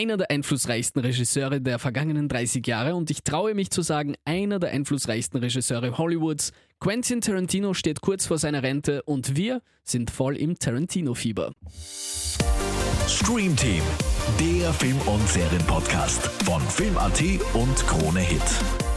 einer der einflussreichsten Regisseure der vergangenen 30 Jahre und ich traue mich zu sagen, einer der einflussreichsten Regisseure Hollywoods. Quentin Tarantino steht kurz vor seiner Rente und wir sind voll im Tarantino-Fieber. Stream Team, der Film- und Serienpodcast von Film.at und Krone Hit.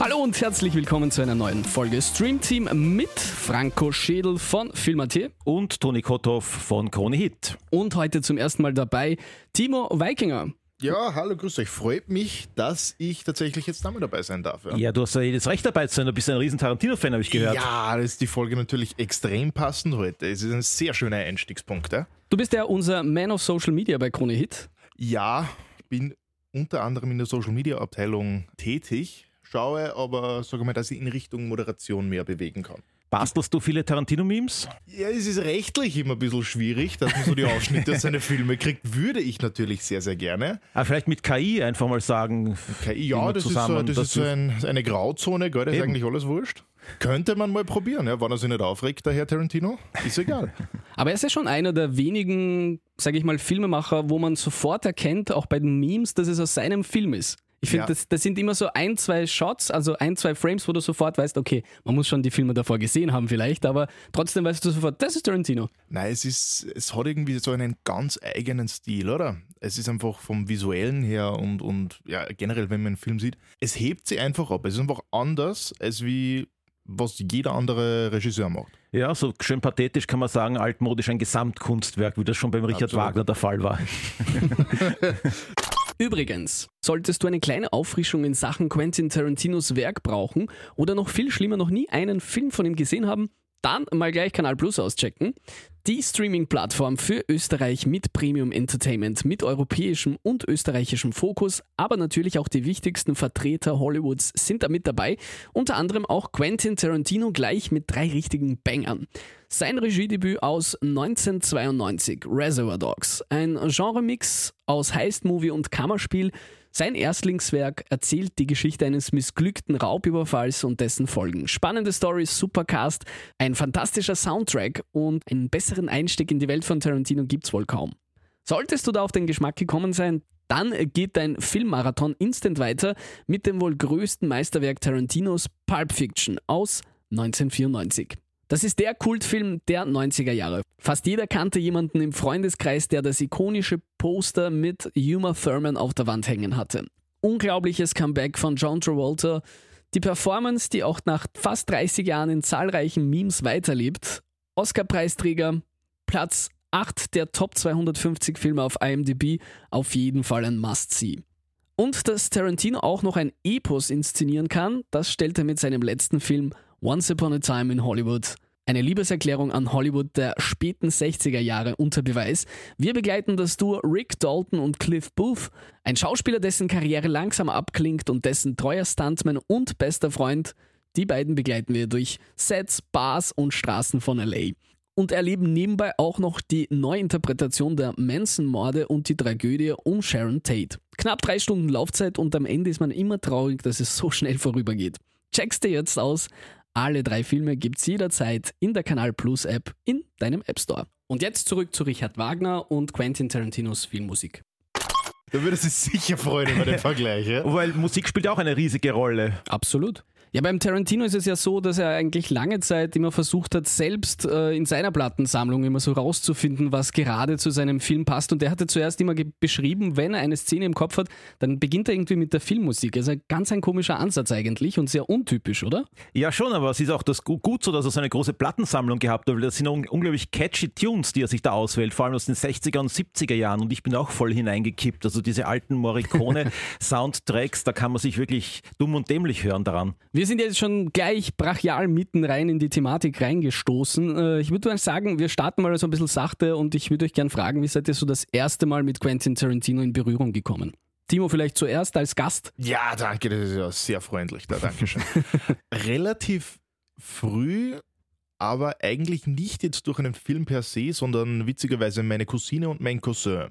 Hallo und herzlich willkommen zu einer neuen Folge Stream Team mit Franco Schädel von Film.at und Toni Kotthoff von Krone Hit. und heute zum ersten Mal dabei Timo Weikinger. Ja, hallo, grüß euch. Freut mich, dass ich tatsächlich jetzt damit dabei sein darf. Ja, Ja, du hast ja jedes Recht dabei zu sein. Du bist ein riesen Tarantino-Fan, habe ich gehört. ja das ist die Folge natürlich extrem passend heute. Es ist ein sehr schöner Einstiegspunkt. Ja, Du bist ja unser Man of Social Media bei Krone Hit. ja bin unter anderem in der Social Media Abteilung tätig, schaue aber, sage mal, dass ich in Richtung Moderation mehr bewegen kann. Bastelst du viele Tarantino-Memes? Ja, es ist rechtlich immer ein bisschen schwierig, dass man so die Ausschnitte aus seine Filme kriegt. Würde ich natürlich sehr, sehr gerne. Ah, vielleicht mit KI einfach mal sagen. KI, ja, das zusammen, ist, so, das dass ist so ein, eine Grauzone, gell? Das ist eigentlich alles wurscht. Könnte man mal probieren, ja? Wann er sich nicht aufregt, der Herr Tarantino. Ist egal. Aber er ist ja schon einer der wenigen, sage ich mal, Filmemacher, wo man sofort erkennt, auch bei den Memes, dass es aus seinem Film ist. Ich finde, Ja. das, das sind immer so ein, zwei Shots, also ein, zwei Frames, wo du sofort weißt, okay, man muss schon die Filme davor gesehen haben vielleicht, aber trotzdem weißt du sofort, das ist Tarantino. Nein, es ist, es hat irgendwie so einen ganz eigenen Stil, oder? Es ist einfach vom Visuellen her und, und ja, generell, wenn man einen Film sieht, es hebt sich einfach ab. Es ist einfach anders, als wie was jeder andere Regisseur macht. Ja, so schön pathetisch kann man sagen, altmodisch ein Gesamtkunstwerk, wie das schon beim Richard Absolut. Wagner der Fall war. Übrigens, solltest du eine kleine Auffrischung in Sachen Quentin Tarantinos Werk brauchen oder noch viel schlimmer noch nie einen Film von ihm gesehen haben, dann mal gleich Kanal Plus auschecken. Die Streaming-Plattform für Österreich mit Premium Entertainment, mit europäischem und österreichischem Fokus, aber natürlich auch die wichtigsten Vertreter Hollywoods sind da mit dabei, unter anderem auch Quentin Tarantino gleich mit drei richtigen Bangern. Sein Regiedebüt aus 1992, Reservoir Dogs, ein Genremix aus Heist-Movie und Kammerspiel. Sein Erstlingswerk erzählt die Geschichte eines missglückten Raubüberfalls und dessen Folgen. Spannende Stories, Supercast, ein fantastischer Soundtrack und einen besseren Einstieg in die Welt von Tarantino gibt's wohl kaum. Solltest du da auf den Geschmack gekommen sein, dann geht dein Filmmarathon instant weiter mit dem wohl größten Meisterwerk Tarantinos Pulp Fiction aus 1994. Das ist der Kultfilm der 90er Jahre. Fast jeder kannte jemanden im Freundeskreis, der das ikonische Poster mit Uma Thurman auf der Wand hängen hatte. Unglaubliches Comeback von John Travolta, die Performance, die auch nach fast 30 Jahren in zahlreichen Memes weiterlebt, Oscar-Preisträger, Platz 8 der Top 250 Filme auf IMDb, auf jeden Fall ein Must-See. Und dass Tarantino auch noch ein Epos inszenieren kann, das stellt er mit seinem letzten Film Once Upon a Time in Hollywood. Eine Liebeserklärung an Hollywood der späten 60er Jahre unter Beweis. Wir begleiten das Duo Rick Dalton und Cliff Booth, ein Schauspieler, dessen Karriere langsam abklingt und dessen treuer Stuntman und bester Freund. Die beiden begleiten wir durch Sets, Bars und Straßen von LA und erleben nebenbei auch noch die Neuinterpretation der Manson-Morde und die Tragödie um Sharon Tate. Knapp drei Stunden Laufzeit und am Ende ist man immer traurig, dass es so schnell vorübergeht. Check's dir jetzt aus. Alle drei Filme gibt's jederzeit in der Kanal Plus App in deinem App Store. Und jetzt zurück zu Richard Wagner und Quentin Tarantinos Filmmusik. Da würde sich sicher freuen über den Vergleich. Ja? Weil Musik spielt auch eine riesige Rolle. Absolut. Ja, beim Tarantino ist es ja so, dass er eigentlich lange Zeit immer versucht hat, selbst äh, in seiner Plattensammlung immer so rauszufinden, was gerade zu seinem Film passt. Und er hatte zuerst immer beschrieben, wenn er eine Szene im Kopf hat, dann beginnt er irgendwie mit der Filmmusik. Also ganz ein komischer Ansatz eigentlich und sehr untypisch, oder? Ja, schon, aber es ist auch das gu- gut so, dass er so eine große Plattensammlung gehabt hat, weil das sind un unglaublich catchy Tunes, die er sich da auswählt, vor allem aus den 60er und 70er Jahren. Und ich bin auch voll hineingekippt. Also diese alten Morricone-Soundtracks, da kann man sich wirklich dumm und dämlich hören daran. Wir sind jetzt schon gleich brachial mitten rein in die Thematik reingestoßen. Äh, Ich würde mal sagen, wir starten mal so ein bisschen sachte und ich würde euch gern fragen, wie seid ihr so das erste Mal mit Quentin Tarantino in Berührung gekommen? Timo vielleicht zuerst als Gast. Ja, danke, das ist ja sehr freundlich. Da, danke schön. Relativ früh, aber eigentlich nicht jetzt durch einen Film per se, sondern witzigerweise meine Cousine und mein Cousin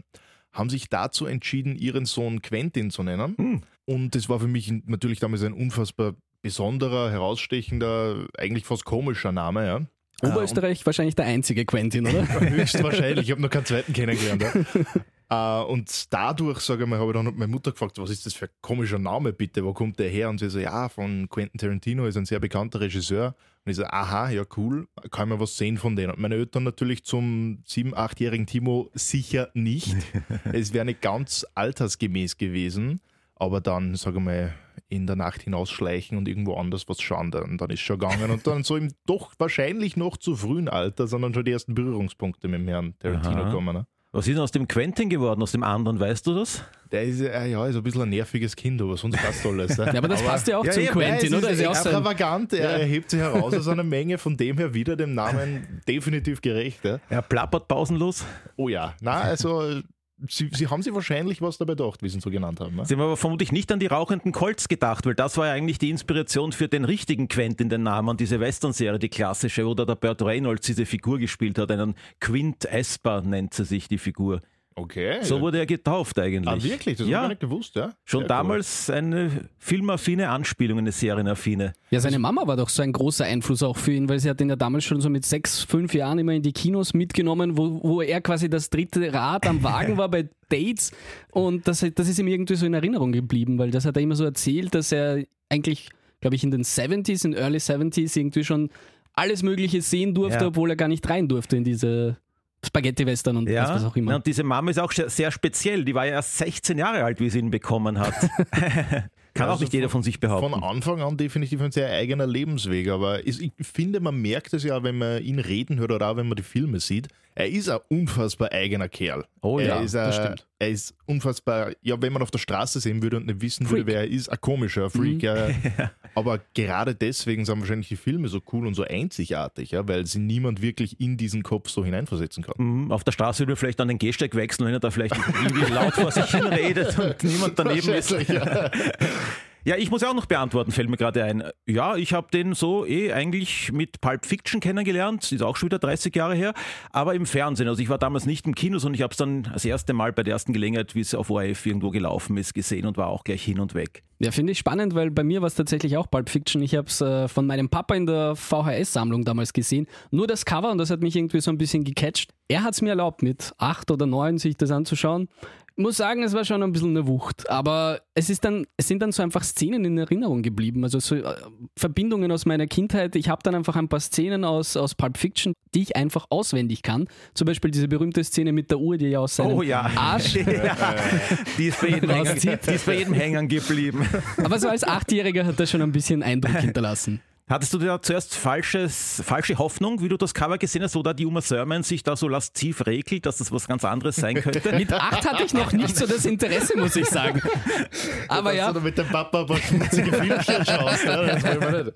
haben sich dazu entschieden, ihren Sohn Quentin zu nennen. Hm. Und das war für mich natürlich damals ein unfassbar besonderer, herausstechender, eigentlich fast komischer Name. Ja. Oberösterreich wahrscheinlich der einzige Quentin, oder? Höchstwahrscheinlich, ich habe noch keinen zweiten kennengelernt. Ja. Äh, und dadurch, sage ich mal, habe ich dann meine Mutter gefragt, was ist das für ein komischer Name bitte, wo kommt der her? Und sie so, ja, von Quentin Tarantino, ist ein sehr bekannter Regisseur. Und ich so, aha, ja cool, kann man was sehen von denen. Und meine Eltern natürlich zum sieben-, achtjährigen Timo sicher nicht. es wäre nicht ganz altersgemäß gewesen, aber dann, sage ich mal, in der Nacht hinausschleichen und irgendwo anders was schauen. Und dann ist schon gegangen. Und dann so im doch wahrscheinlich noch zu frühen Alter, sondern schon die ersten Berührungspunkte mit dem Herrn Tarantino kommen. Ne? Was ist denn aus dem Quentin geworden, aus dem anderen, weißt du das? Der ist, äh, ja, ist ein bisschen ein nerviges Kind, aber sonst passt alles. Ja, aber das passt ja auch zum ich Quentin, weiß, oder? Ist ja sein- extravagant, er erhebt sich heraus aus einer Menge, von dem her wieder dem Namen definitiv gerecht. Ja? Er plappert pausenlos. Oh ja, na also Sie, Sie haben sich wahrscheinlich was dabei gedacht, wie Sie ihn so genannt haben. Ne? Sie haben aber vermutlich nicht an die rauchenden Colts gedacht, weil das war ja eigentlich die Inspiration für den richtigen Quentin, den Namen, diese Western-Serie, die klassische, wo der Burt Reynolds diese Figur gespielt hat. Einen Quint Esper nennt sie sich, die Figur. Okay. So wurde er getauft eigentlich. ah, wirklich? Das habe ich ja, nicht gewusst, ja? schon Sehr damals eine filmaffine Anspielung, eine serienaffine. Ja, seine Mama war doch so ein großer Einfluss auch für ihn, weil sie hat ihn ja damals schon so mit sechs, fünf Jahren immer in die Kinos mitgenommen, wo, wo er quasi das dritte Rad am Wagen war bei Dates und das, das ist ihm irgendwie so in Erinnerung geblieben, weil das hat er immer so erzählt, dass er eigentlich, glaube ich, in den 70s, in Early 70s irgendwie schon alles Mögliche sehen durfte, Ja. obwohl er gar nicht rein durfte in diese Spaghetti-Western und was, was auch immer. Ja, und diese Mama ist auch sehr speziell. Die war ja erst 16 Jahre alt, wie sie ihn bekommen hat. Kann auch Also nicht jeder von sich behaupten. Von Anfang an definitiv ein sehr eigener Lebensweg, aber ich finde, man merkt es ja, wenn man ihn reden hört oder auch wenn man die Filme sieht. Er ist ein unfassbar eigener Kerl. Oh er ja, ist das ein, stimmt. Er ist unfassbar, ja, wenn man auf der Straße sehen würde und nicht wissen Freak. würde, wer er ist, ein komischer Freak. Mhm. Ja. Aber gerade deswegen sind wahrscheinlich die Filme so cool und so einzigartig, ja, weil sie niemand wirklich in diesen Kopf so hineinversetzen kann. Mhm, Auf der Straße würde man vielleicht an den Gehsteig wechseln, wenn er da vielleicht irgendwie laut vor sich hin redet und niemand daneben ist. ja. Ja, ich muss ja auch noch beantworten, fällt mir gerade ein. Ja, ich habe den so eh eigentlich mit Pulp Fiction kennengelernt, ist auch schon wieder 30 Jahre her, aber im Fernsehen. Also ich war damals nicht im Kino, sondern ich habe es dann das erste Mal bei der ersten Gelegenheit, wie es auf ORF irgendwo gelaufen ist, gesehen und war auch gleich hin und weg. Ja, finde ich spannend, weil bei mir war es tatsächlich auch Pulp Fiction. Ich habe es äh, von meinem Papa in der VHS-Sammlung damals gesehen. Nur das Cover und das hat mich irgendwie so ein bisschen gecatcht. Er hat es mir erlaubt, mit acht oder neun sich das anzuschauen. Muss sagen, es war schon ein bisschen eine Wucht, aber es, ist dann, es sind dann so einfach Szenen in Erinnerung geblieben, also so äh, Verbindungen aus meiner Kindheit. Ich habe dann einfach ein paar Szenen aus, aus Pulp Fiction, die ich einfach auswendig kann. Zum Beispiel diese berühmte Szene mit der Uhr, die ja aus seinem Oh ja. Arsch ja. Die, ist bei jedem hängen, Rauszieht. die ist bei jedem hängen geblieben. Aber so als Achtjähriger hat das schon ein bisschen Eindruck hinterlassen. Hattest du da zuerst falsches, falsche Hoffnung, wie du das Cover gesehen hast, wo da die Uma Thurman sich da so lasziv regelt, dass das was ganz anderes sein könnte? Mit acht hatte ich noch nicht so das Interesse, muss ich sagen. Aber ja, Oder mit dem Papa ein paar schmutzige Filmchen schaust. Ne? Das will man nicht.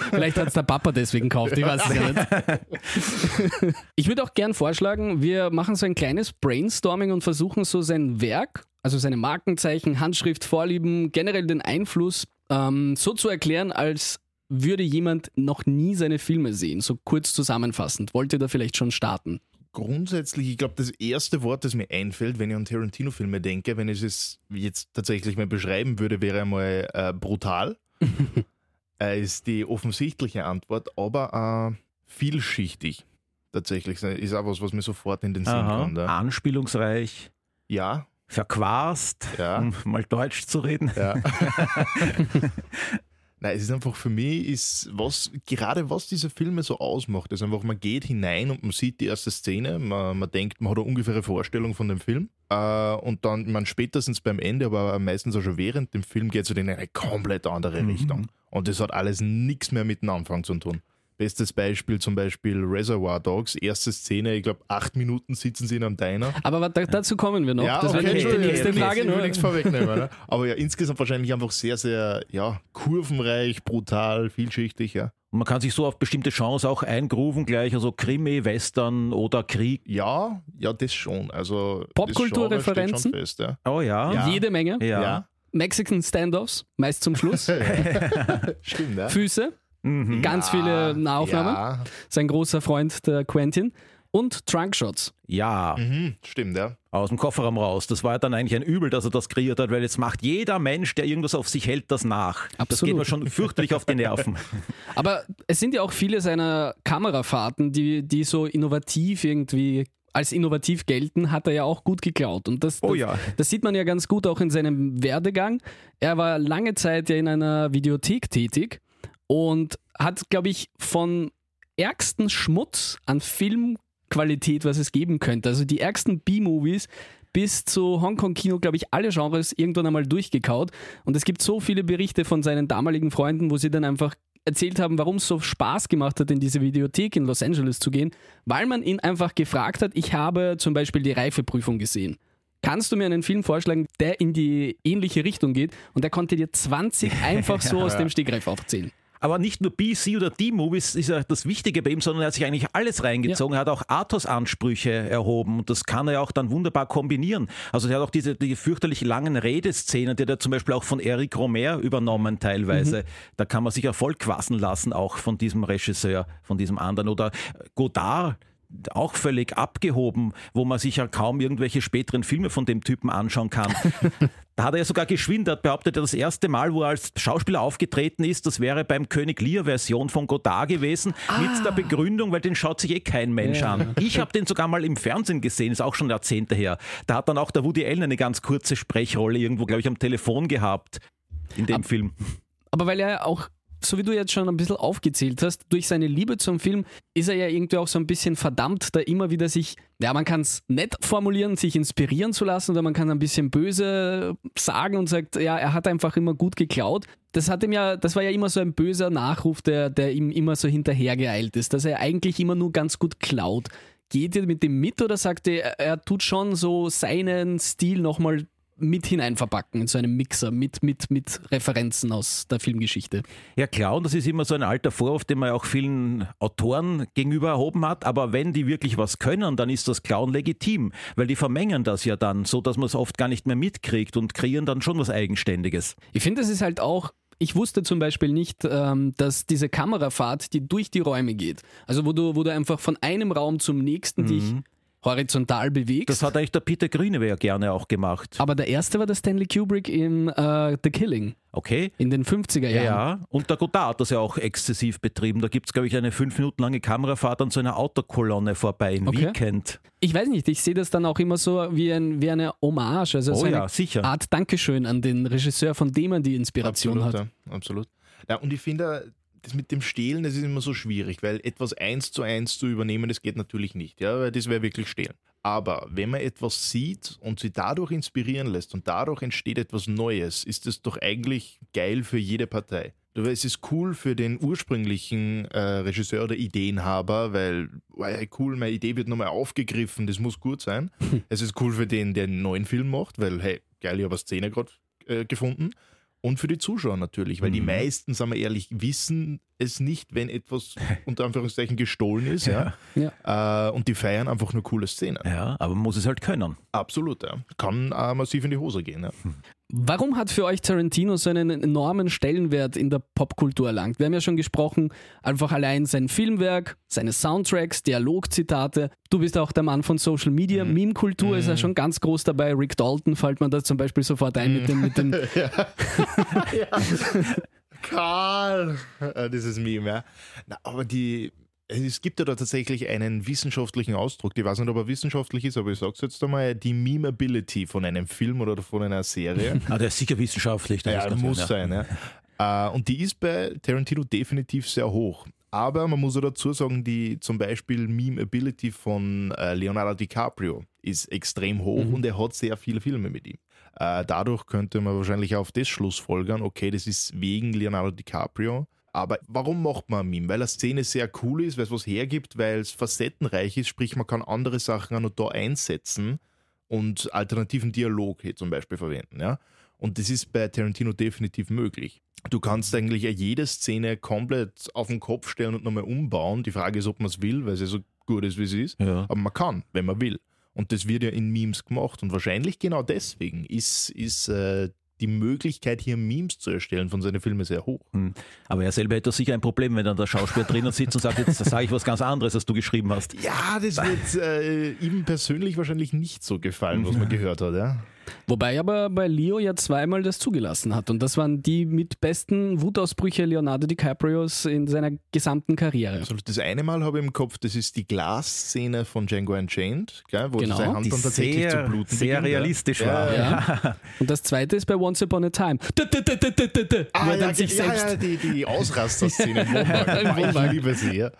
vielleicht hat es der Papa deswegen gekauft, ich weiß es ja nicht. Ich würde auch gern vorschlagen, wir machen so ein kleines Brainstorming und versuchen so sein Werk, also seine Markenzeichen, Handschrift, Vorlieben, generell den Einfluss ähm, so zu erklären, als würde jemand noch nie seine Filme sehen. So kurz zusammenfassend. Wollt ihr da vielleicht schon starten? Grundsätzlich, ich glaube, das erste Wort, das mir einfällt, wenn ich an Tarantino-Filme denke, wenn ich es jetzt tatsächlich mal beschreiben würde, wäre einmal äh, brutal. äh, ist die offensichtliche Antwort, aber äh, vielschichtig. Tatsächlich ist auch was, was mir sofort in den Sinn Aha. kommt. Ja, Anspielungsreich, ja. verquast, Ja. um mal Deutsch zu reden. ja. Nein, es ist einfach für mich, ist was, gerade was diese Filme so ausmacht, ist einfach, man geht hinein und man sieht die erste Szene, man, man denkt, man hat eine ungefähre Vorstellung von dem Film äh, und dann, man spätestens beim Ende, aber meistens auch schon während dem Film geht es in eine komplett andere Richtung. Und das hat alles nichts mehr mit dem Anfang zu tun. Bestes Beispiel zum Beispiel Reservoir Dogs, erste Szene, ich glaube acht Minuten sitzen sie in einem Diner Aber warte, dazu kommen wir noch. das wäre nämlich die nächste Frage. Ich will Nur. nichts vorwegnehmen. Ne? Aber ja, insgesamt wahrscheinlich einfach sehr, sehr ja, kurvenreich, brutal, vielschichtig. Ja, man kann sich so auf bestimmte Genres auch eingrooven gleich, also Krimi, Western oder Krieg. ja, ja das schon. Also Popkulturreferenzen? Fest, Oh ja. Ja. Jede Menge. Ja. ja. ja. Mexican Standoffs, meist zum Schluss. Stimmt, ne? Füße, Mhm. ganz viele Nahaufnahmen. Ja, Sein großer Freund, der Quentin. Und Trunkshots. Ja, mhm, stimmt, ja. aus dem Kofferraum raus. Das war ja dann eigentlich ein Übel, dass er das kreiert hat, weil jetzt macht jeder Mensch, der irgendwas auf sich hält, das nach. Das Absolut. geht mir schon fürchterlich auf die Nerven. Aber es sind ja auch viele seiner Kamerafahrten, die, die so innovativ irgendwie als innovativ gelten, hat er ja auch gut geklaut. Und das, Oh das, ja. das sieht man ja ganz gut auch in seinem Werdegang. Er war lange Zeit ja in einer Videothek tätig und hat, glaube ich, von ärgsten Schmutz an Filmqualität, was es geben könnte, also die ärgsten B-Movies bis zu Hongkong-Kino, glaube ich, alle Genres irgendwann einmal durchgekaut. Und es gibt so viele Berichte von seinen damaligen Freunden, wo sie dann einfach erzählt haben, warum es so Spaß gemacht hat, in diese Videothek in Los Angeles zu gehen, weil man ihn einfach gefragt hat, ich habe zum Beispiel die Reifeprüfung gesehen. Kannst du mir einen Film vorschlagen, der in die ähnliche Richtung geht? Und er konnte dir 20 einfach so aus dem Stegreif aufzählen. Aber nicht nur B, C oder D-Movies ist ja das Wichtige bei ihm, sondern er hat sich eigentlich alles reingezogen. Er hat auch Arthos-Ansprüche erhoben und das kann er ja auch dann wunderbar kombinieren. Also er hat auch diese die fürchterlich langen Redeszenen, die hat er zum Beispiel auch von Eric Romer übernommen teilweise. Da kann man sich ja voll quassen lassen, auch von diesem Regisseur, von diesem anderen. Oder Godard, auch völlig abgehoben, wo man sich ja kaum irgendwelche späteren Filme von dem Typen anschauen kann. Da hat er ja sogar geschwindert, behauptet er, das erste Mal, wo er als Schauspieler aufgetreten ist, das wäre beim König Lear-Version von Godard gewesen, mit der Begründung, weil den schaut sich eh kein Mensch Ja. an. Ich habe den sogar mal im Fernsehen gesehen, ist auch schon Jahrzehnte her. Da hat dann auch der Woody Allen eine ganz kurze Sprechrolle irgendwo, glaube ich, am Telefon gehabt in dem Film. Aber weil er auch, so wie du jetzt schon ein bisschen aufgezählt hast, durch seine Liebe zum Film ist er ja irgendwie auch so ein bisschen verdammt, da immer wieder sich, ja, man kann es nett formulieren, sich inspirieren zu lassen oder man kann ein bisschen böse sagen und sagt, ja, er hat einfach immer gut geklaut. Das hat ihm ja, das war ja immer so ein böser Nachruf, der, der ihm immer so hinterhergeeilt ist, dass er eigentlich immer nur ganz gut klaut. Geht ihr mit dem mit oder sagt ihr, er, er tut schon so seinen Stil nochmal mit hineinverpacken in so einem Mixer mit, mit, mit Referenzen aus der Filmgeschichte. Ja klar, und das ist immer so ein alter Vorwurf, den man auch vielen Autoren gegenüber erhoben hat. Aber wenn die wirklich was können, dann ist das Klauen legitim, weil die vermengen das ja dann, so dass man es oft gar nicht mehr mitkriegt und kreieren dann schon was Eigenständiges. Ich finde, es ist halt auch, ich wusste zum Beispiel nicht, ähm, dass diese Kamerafahrt, die durch die Räume geht, also wo du, wo du einfach von einem Raum zum nächsten dich horizontal bewegst. Das hat eigentlich der Peter Grüne ja gerne auch gemacht. aber der erste war der Stanley Kubrick in äh, The Killing Okay. in den 50er Ja, Jahren. ja. Und der Godard hat das ja auch exzessiv betrieben. Da gibt es, glaube ich, eine fünf Minuten lange Kamerafahrt an so einer Autokolonne vorbei in Okay. Weekend. Ich weiß nicht, ich sehe das dann auch immer so wie, ein, wie eine Hommage, also Oh so eine ja, sicher. Art Dankeschön an den Regisseur, von dem er die Inspiration absolut, hat. Ja, absolut. Ja, und ich finde, das mit dem Stehlen, das ist immer so schwierig, weil etwas eins zu eins zu übernehmen, das geht natürlich nicht, ja, weil das wäre wirklich Stehlen. Aber wenn man etwas sieht und sich dadurch inspirieren lässt und dadurch entsteht etwas Neues, ist das doch eigentlich geil für jede Partei. Es ist cool für den ursprünglichen äh, Regisseur oder Ideenhaber, weil wow, hey, cool, meine Idee wird nochmal aufgegriffen, das muss gut sein. es ist cool für den, der einen neuen Film macht, weil hey, geil, ich habe eine Szene gerade äh, gefunden. Und für die Zuschauer natürlich, weil die Mhm. meisten, sagen wir ehrlich, wissen es nicht, wenn etwas unter Anführungszeichen gestohlen ist. Ja. Äh, und die feiern einfach nur coole Szenen. Ja, aber man muss es halt können. Absolut, ja. Kann äh, massiv in die Hose gehen. Ja. Warum hat für euch Tarantino so einen enormen Stellenwert in der Popkultur erlangt? Wir haben ja schon gesprochen, einfach allein sein Filmwerk, seine Soundtracks, Dialogzitate. Du bist auch der Mann von Social Media, Meme-Kultur ist ja schon ganz groß dabei. Rick Dalton fällt man da zum Beispiel sofort ein mit dem, mit dem Karl! Äh, Dieses Meme, ja. Na, aber die, es gibt ja da tatsächlich einen wissenschaftlichen Ausdruck, ich weiß nicht, ob er wissenschaftlich ist, aber ich sag's jetzt einmal, die Memeability von einem Film oder von einer Serie. Ah, der ist sicher wissenschaftlich. der Ja, ist muss ja. sein. Ja. Äh, und die ist bei Tarantino definitiv sehr hoch. Aber man muss auch dazu sagen, die zum Beispiel Meme-Ability von äh, Leonardo DiCaprio ist extrem hoch und er hat sehr viele Filme mit ihm. Äh, dadurch könnte man wahrscheinlich auf das Schlussfolgern, okay, das ist wegen Leonardo DiCaprio. Aber warum macht man ein Meme? Weil eine Szene sehr cool ist, weil es was hergibt, weil es facettenreich ist, sprich man kann andere Sachen auch noch da einsetzen und alternativen Dialog hier zum Beispiel verwenden. Ja? Und das ist bei Tarantino definitiv möglich. Du kannst eigentlich ja jede Szene komplett auf den Kopf stellen und nochmal umbauen. Die Frage ist, ob man es will, weil sie so gut ist, wie sie ist. Ja. Aber man kann, wenn man will. Und das wird ja in Memes gemacht. Und wahrscheinlich genau deswegen ist, ist äh, die Möglichkeit, hier Memes zu erstellen von seinen Filmen sehr hoch. Hm. Aber er selber hätte sicher ein Problem, wenn dann der Schauspieler drinnen sitzt und sagt, jetzt sage ich was ganz anderes, als du geschrieben hast. Ja, das wird äh, ihm persönlich wahrscheinlich nicht so gefallen, was man gehört hat. Ja? Wobei aber bei Leo ja zweimal das zugelassen hat. Und das waren die mit besten Wutausbrüche Leonardo DiCaprios in seiner gesamten Karriere. Also das eine Mal habe ich im Kopf, das ist die Glasszene von Django Unchained, gell, wo Genau. seine Hand Die dann tatsächlich zu sehr, bluten sehr beginnt, ja. realistisch Ja, war. Ja. Und das zweite ist bei Once Upon a Time. Wo Ah, er ja, dann sich ja, selbst ja, die, die Ausraster-Szene. Im Wohnwagen. Ich liebe sie, ja.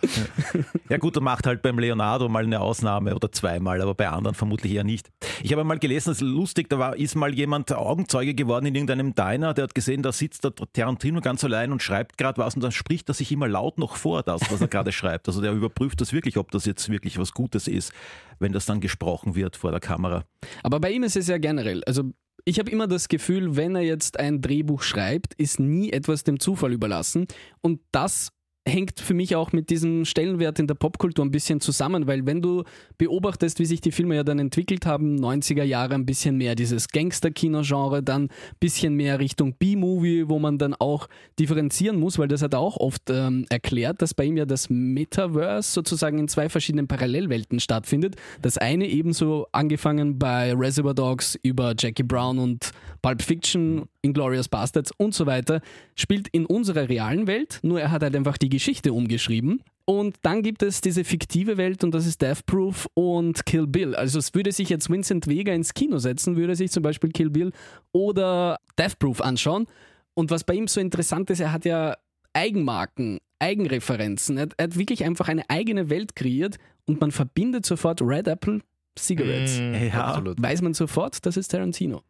Ja gut, er macht halt beim Leonardo mal eine Ausnahme oder zweimal, aber bei anderen vermutlich eher nicht. Ich habe mal gelesen, das ist lustig, da war, ist mal jemand Augenzeuge geworden in irgendeinem Diner, der hat gesehen, da sitzt der Tarantino ganz allein und schreibt gerade was und dann spricht er sich immer laut noch vor, das, was er gerade schreibt. Also der überprüft das wirklich, ob das jetzt wirklich was Gutes ist, wenn das dann gesprochen wird vor der Kamera. Aber bei ihm ist es ja generell. Also ich habe immer das Gefühl, wenn er jetzt ein Drehbuch schreibt, ist nie etwas dem Zufall überlassen. Und das hängt für mich auch mit diesem Stellenwert in der Popkultur ein bisschen zusammen, weil wenn du beobachtest, wie sich die Filme ja dann entwickelt haben, 90er Jahre ein bisschen mehr dieses Gangster-Kino-Genre, dann ein bisschen mehr Richtung B-Movie, wo man dann auch differenzieren muss, weil das hat er auch oft ähm, erklärt, dass bei ihm ja das Metaverse sozusagen in zwei verschiedenen Parallelwelten stattfindet. Das eine ebenso angefangen bei Reservoir Dogs über Jackie Brown und Pulp Fiction, Inglourious Bastards und so weiter, spielt in unserer realen Welt, nur er hat halt einfach die Geschichte umgeschrieben. Und dann gibt es diese fiktive Welt und das ist Death Proof und Kill Bill. Also es würde sich jetzt Vincent Vega ins Kino setzen, würde sich zum Beispiel Kill Bill oder Death Proof anschauen. Und was bei ihm so interessant ist, er hat ja Eigenmarken, Eigenreferenzen. Er hat, er hat wirklich einfach eine eigene Welt kreiert und man verbindet sofort Red Apple Cigarettes. Mm, Ja. absolut. Weiß man sofort, das ist Tarantino.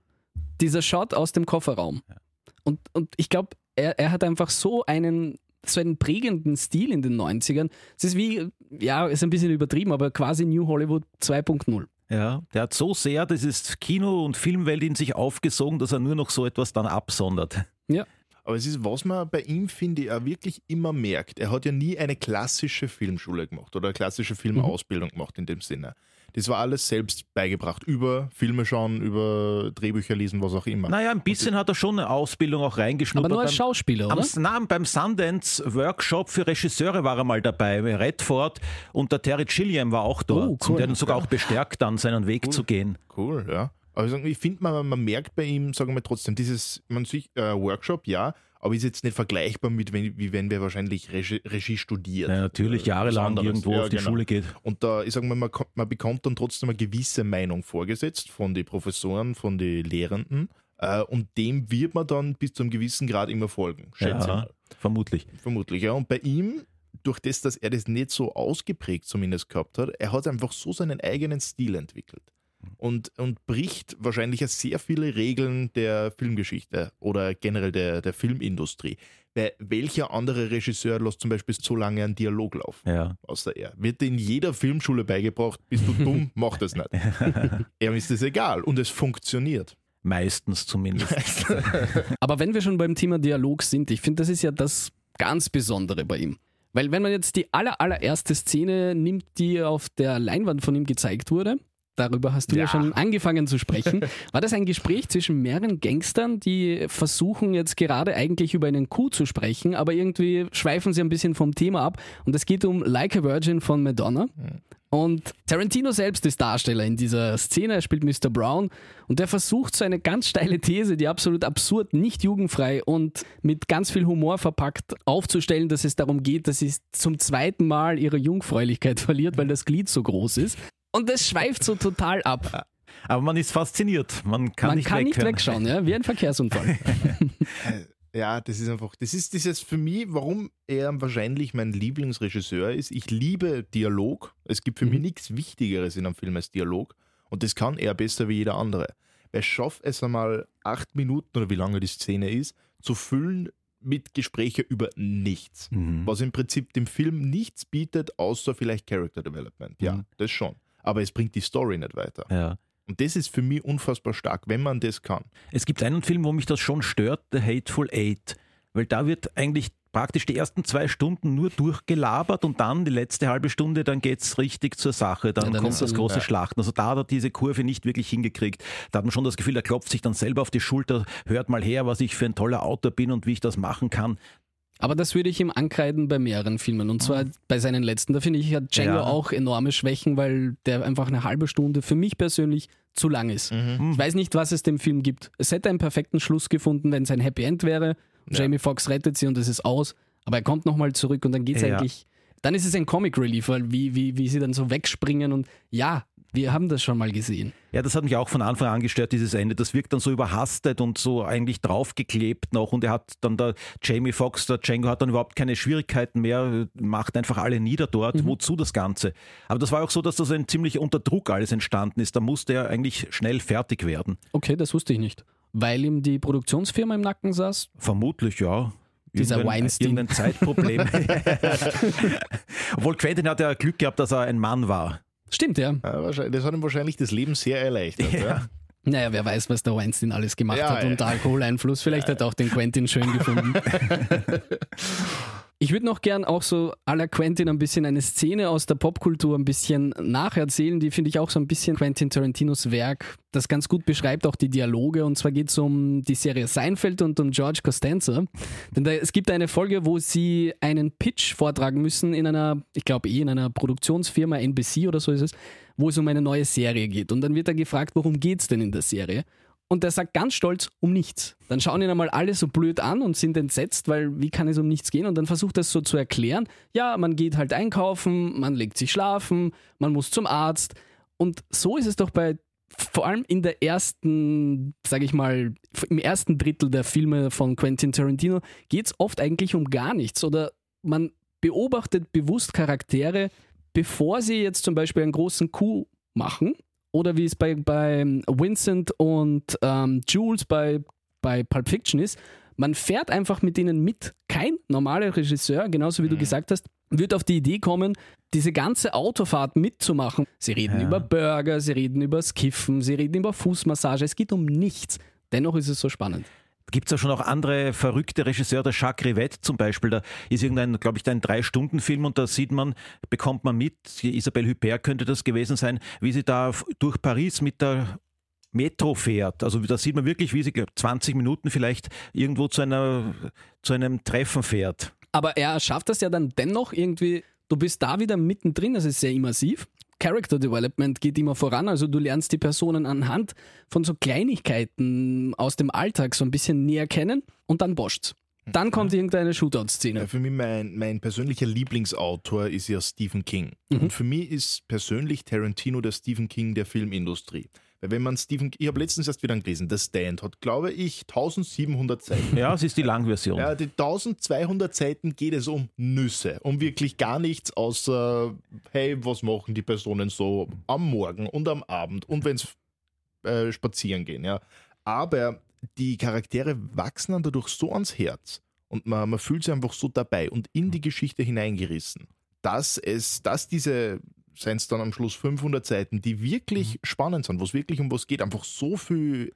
Dieser Shot aus dem Kofferraum. Und, und ich glaube, er, er hat einfach so einen, so einen prägenden Stil in den 90ern. Es ist wie, ja, ist ein bisschen übertrieben, aber quasi New Hollywood 2.0. Ja, der hat so sehr dieses Kino- und Filmwelt in sich aufgesogen, dass er nur noch so etwas dann absondert. Ja. Aber es ist, was man bei ihm, finde ich, auch wirklich immer merkt. Er hat ja nie eine klassische Filmschule gemacht oder eine klassische Filmausbildung gemacht in dem Sinne. Das war alles selbst beigebracht. Über Filme schauen, über Drehbücher lesen, was auch immer. Naja, ein bisschen hat er schon eine Ausbildung auch reingeschnuppert. Aber nur als beim- Schauspieler, Am, oder? nein, beim Sundance Workshop für Regisseure war er mal dabei. Redford und der Terry Gilliam war auch dort. Oh, cool. Und der hat ihn sogar auch bestärkt, dann seinen Weg zu gehen. Cool, ja. Aber ich, sag, ich finde, man, man merkt bei ihm, sagen wir trotzdem, dieses man sich, äh, Workshop, ja, aber ist jetzt nicht vergleichbar mit, wenn, wie wenn wir wahrscheinlich Regie, Regie studiert. Ja, natürlich Äh, jahrelang irgendwo Ja, auf die genau. Schule geht. Und da, ich sage mal, man, man bekommt dann trotzdem eine gewisse Meinung vorgesetzt von den Professoren, von den Lehrenden. Äh, und dem wird man dann bis zu einem gewissen Grad immer folgen. Schätze ich Ja, mal. vermutlich. Vermutlich, ja. Und bei ihm, durch das, dass er das nicht so ausgeprägt zumindest gehabt hat, er hat einfach so seinen eigenen Stil entwickelt. Und, und bricht wahrscheinlich ja sehr viele Regeln der Filmgeschichte oder generell der, der Filmindustrie. Weil welcher andere Regisseur lässt zum Beispiel so lange einen Dialog laufen? Ja. außer er. Wird in jeder Filmschule beigebracht, bist du dumm, mach das nicht. Ihm ist das egal und es funktioniert. Meistens zumindest. Aber wenn wir schon beim Thema Dialog sind, ich finde, das ist ja das ganz Besondere bei ihm. Weil wenn man jetzt die aller, allererste Szene nimmt, die auf der Leinwand von ihm gezeigt wurde, darüber hast du ja, Ja. schon angefangen zu sprechen, war das ein Gespräch zwischen mehreren Gangstern, die versuchen jetzt gerade eigentlich über einen Coup zu sprechen, aber irgendwie schweifen sie ein bisschen vom Thema ab und es geht um Like a Virgin von Madonna. Und Tarantino selbst ist Darsteller in dieser Szene, er spielt Mr. Brown und der versucht so eine ganz steile These, die absolut absurd, nicht jugendfrei und mit ganz viel Humor verpackt aufzustellen, dass es darum geht, dass sie zum zweiten Mal ihre Jungfräulichkeit verliert, weil das Glied so groß ist. Und das schweift so total ab. Aber man ist fasziniert. Man kann Man nicht kann nicht wegschauen, ja? wie ein Verkehrsunfall. Ja, das ist einfach, das ist dieses für mich, warum er wahrscheinlich mein Lieblingsregisseur ist. Ich liebe Dialog. Es gibt für mich nichts Wichtigeres in einem Film als Dialog. Und das kann er besser wie jeder andere. Wer schafft es einmal acht Minuten oder wie lange die Szene ist, zu füllen mit Gespräche über nichts. Mhm. Was im Prinzip dem Film nichts bietet, außer vielleicht Character Development. Ja, Mhm. das schon. Aber es bringt die Story nicht weiter. Ja. Und das ist für mich unfassbar stark, wenn man das kann. Es gibt einen Film, wo mich das schon stört, The Hateful Eight. Weil da wird eigentlich praktisch die ersten zwei Stunden nur durchgelabert und dann die letzte halbe Stunde, dann geht es richtig zur Sache. Dann, Ja, dann kommt das große ja. Schlachten. Also da hat er diese Kurve nicht wirklich hingekriegt. Da hat man schon das Gefühl, er klopft sich dann selber auf die Schulter, hört mal her, was ich für ein toller Autor bin und wie ich das machen kann. Aber das würde ich ihm ankreiden bei mehreren Filmen. Und zwar bei seinen letzten. Da finde ich, hat Django Ja. auch enorme Schwächen, weil der einfach eine halbe Stunde für mich persönlich zu lang ist. Mhm. Ich weiß nicht, was es dem Film gibt. Es hätte einen perfekten Schluss gefunden, wenn es ein Happy End wäre. Ja. Jamie Foxx rettet sie und es ist aus. Aber er kommt nochmal zurück und dann geht es Ja. eigentlich. Dann ist es ein Comic Relief, weil wie, wie, wie sie dann so wegspringen und ja, wir haben das schon mal gesehen. Ja, das hat mich auch von Anfang an gestört, dieses Ende. Das wirkt dann so überhastet und so eigentlich draufgeklebt noch. Und er hat dann der Jamie Foxx, der Django, hat dann überhaupt keine Schwierigkeiten mehr, macht einfach alle nieder dort. Wozu das Ganze? Aber das war auch so, dass das ein ziemlich unter Druck alles entstanden ist. Da musste er eigentlich schnell fertig werden. Okay, das wusste ich nicht. Weil ihm die Produktionsfirma im Nacken saß. Vermutlich, ja. Dieser Irgendein- Weinstein. Irgendein Zeitproblem. Obwohl Quentin hat ja Glück gehabt, dass er ein Mann war. Stimmt, ja. Ja, wahrscheinlich- das hat ihm wahrscheinlich das Leben sehr erleichtert. Ja. Naja, wer weiß, was der Weinstein alles gemacht Ja, hat ja. unter Alkoholeinfluss. Vielleicht hat er auch den Quentin schön gefunden. Ich würde noch gern auch so à la Quentin ein bisschen eine Szene aus der Popkultur ein bisschen nacherzählen. Die finde ich auch so ein bisschen Quentin Tarantinos Werk, das ganz gut beschreibt auch die Dialoge. Und zwar geht es um die Serie Seinfeld und um George Costanza. Denn da, es gibt eine Folge, wo sie einen Pitch vortragen müssen in einer, ich glaube eh in einer Produktionsfirma, NBC oder so ist es, wo es um eine neue Serie geht. Und dann wird er gefragt, worum geht es denn in der Serie? Und der sagt ganz stolz, um nichts. Dann schauen ihn einmal alle so blöd an und sind entsetzt, weil wie kann es um nichts gehen? Und dann versucht er es so zu erklären. Ja, man geht halt einkaufen, man legt sich schlafen, man muss zum Arzt. Und so ist es doch bei, vor allem in der ersten, sage ich mal, im ersten Drittel der Filme von Quentin Tarantino, geht es oft eigentlich um gar nichts. Oder man beobachtet bewusst Charaktere, bevor sie jetzt zum Beispiel einen großen Coup machen oder wie es bei, bei Vincent und ähm, Jules bei, bei Pulp Fiction ist, man fährt einfach mit denen mit. Kein normaler Regisseur, genauso wie du gesagt hast, wird auf die Idee kommen, diese ganze Autofahrt mitzumachen. Sie reden Ja. über Burger, sie reden über Skiffen, sie reden über Fußmassage. Es geht um nichts. Dennoch ist es so spannend. Gibt es ja schon auch andere verrückte Regisseure, der Jacques Rivette zum Beispiel, da ist irgendein, glaube ich, ein Drei-Stunden-Film und da sieht man, bekommt man mit, Isabelle Huppert könnte das gewesen sein, wie sie da durch Paris mit der Metro fährt. Also da sieht man wirklich, wie sie, glaub, 20 Minuten vielleicht irgendwo zu, einer, zu einem Treffen fährt. Aber er schafft das ja dann dennoch irgendwie, du bist da wieder mittendrin, das ist sehr immersiv. Character Development geht immer voran, also du lernst die Personen anhand von so Kleinigkeiten aus dem Alltag so ein bisschen näher kennen und dann boscht's. Dann kommt irgendeine Shootout-Szene. Ja, für mich mein, mein persönlicher Lieblingsautor ist ja Stephen King. Mhm. Und für mich ist persönlich Tarantino der Stephen King der Filmindustrie. Weil wenn man Stephen, ich habe letztens erst wieder gelesen, The Stand hat, glaube ich, 1700 Seiten. Ja, es ist die Langversion. Ja, die 1200 Seiten geht es um Nüsse, um wirklich gar nichts außer, hey, was machen die Personen so am Morgen und am Abend und wenn es äh, spazieren gehen, ja. Aber die Charaktere wachsen dann dadurch so ans Herz und man, man fühlt sich einfach so dabei und in die Geschichte hineingerissen, dass es, dass diese, seien es dann am Schluss 500 Seiten, die wirklich spannend sind, wo es wirklich um was geht, einfach so viel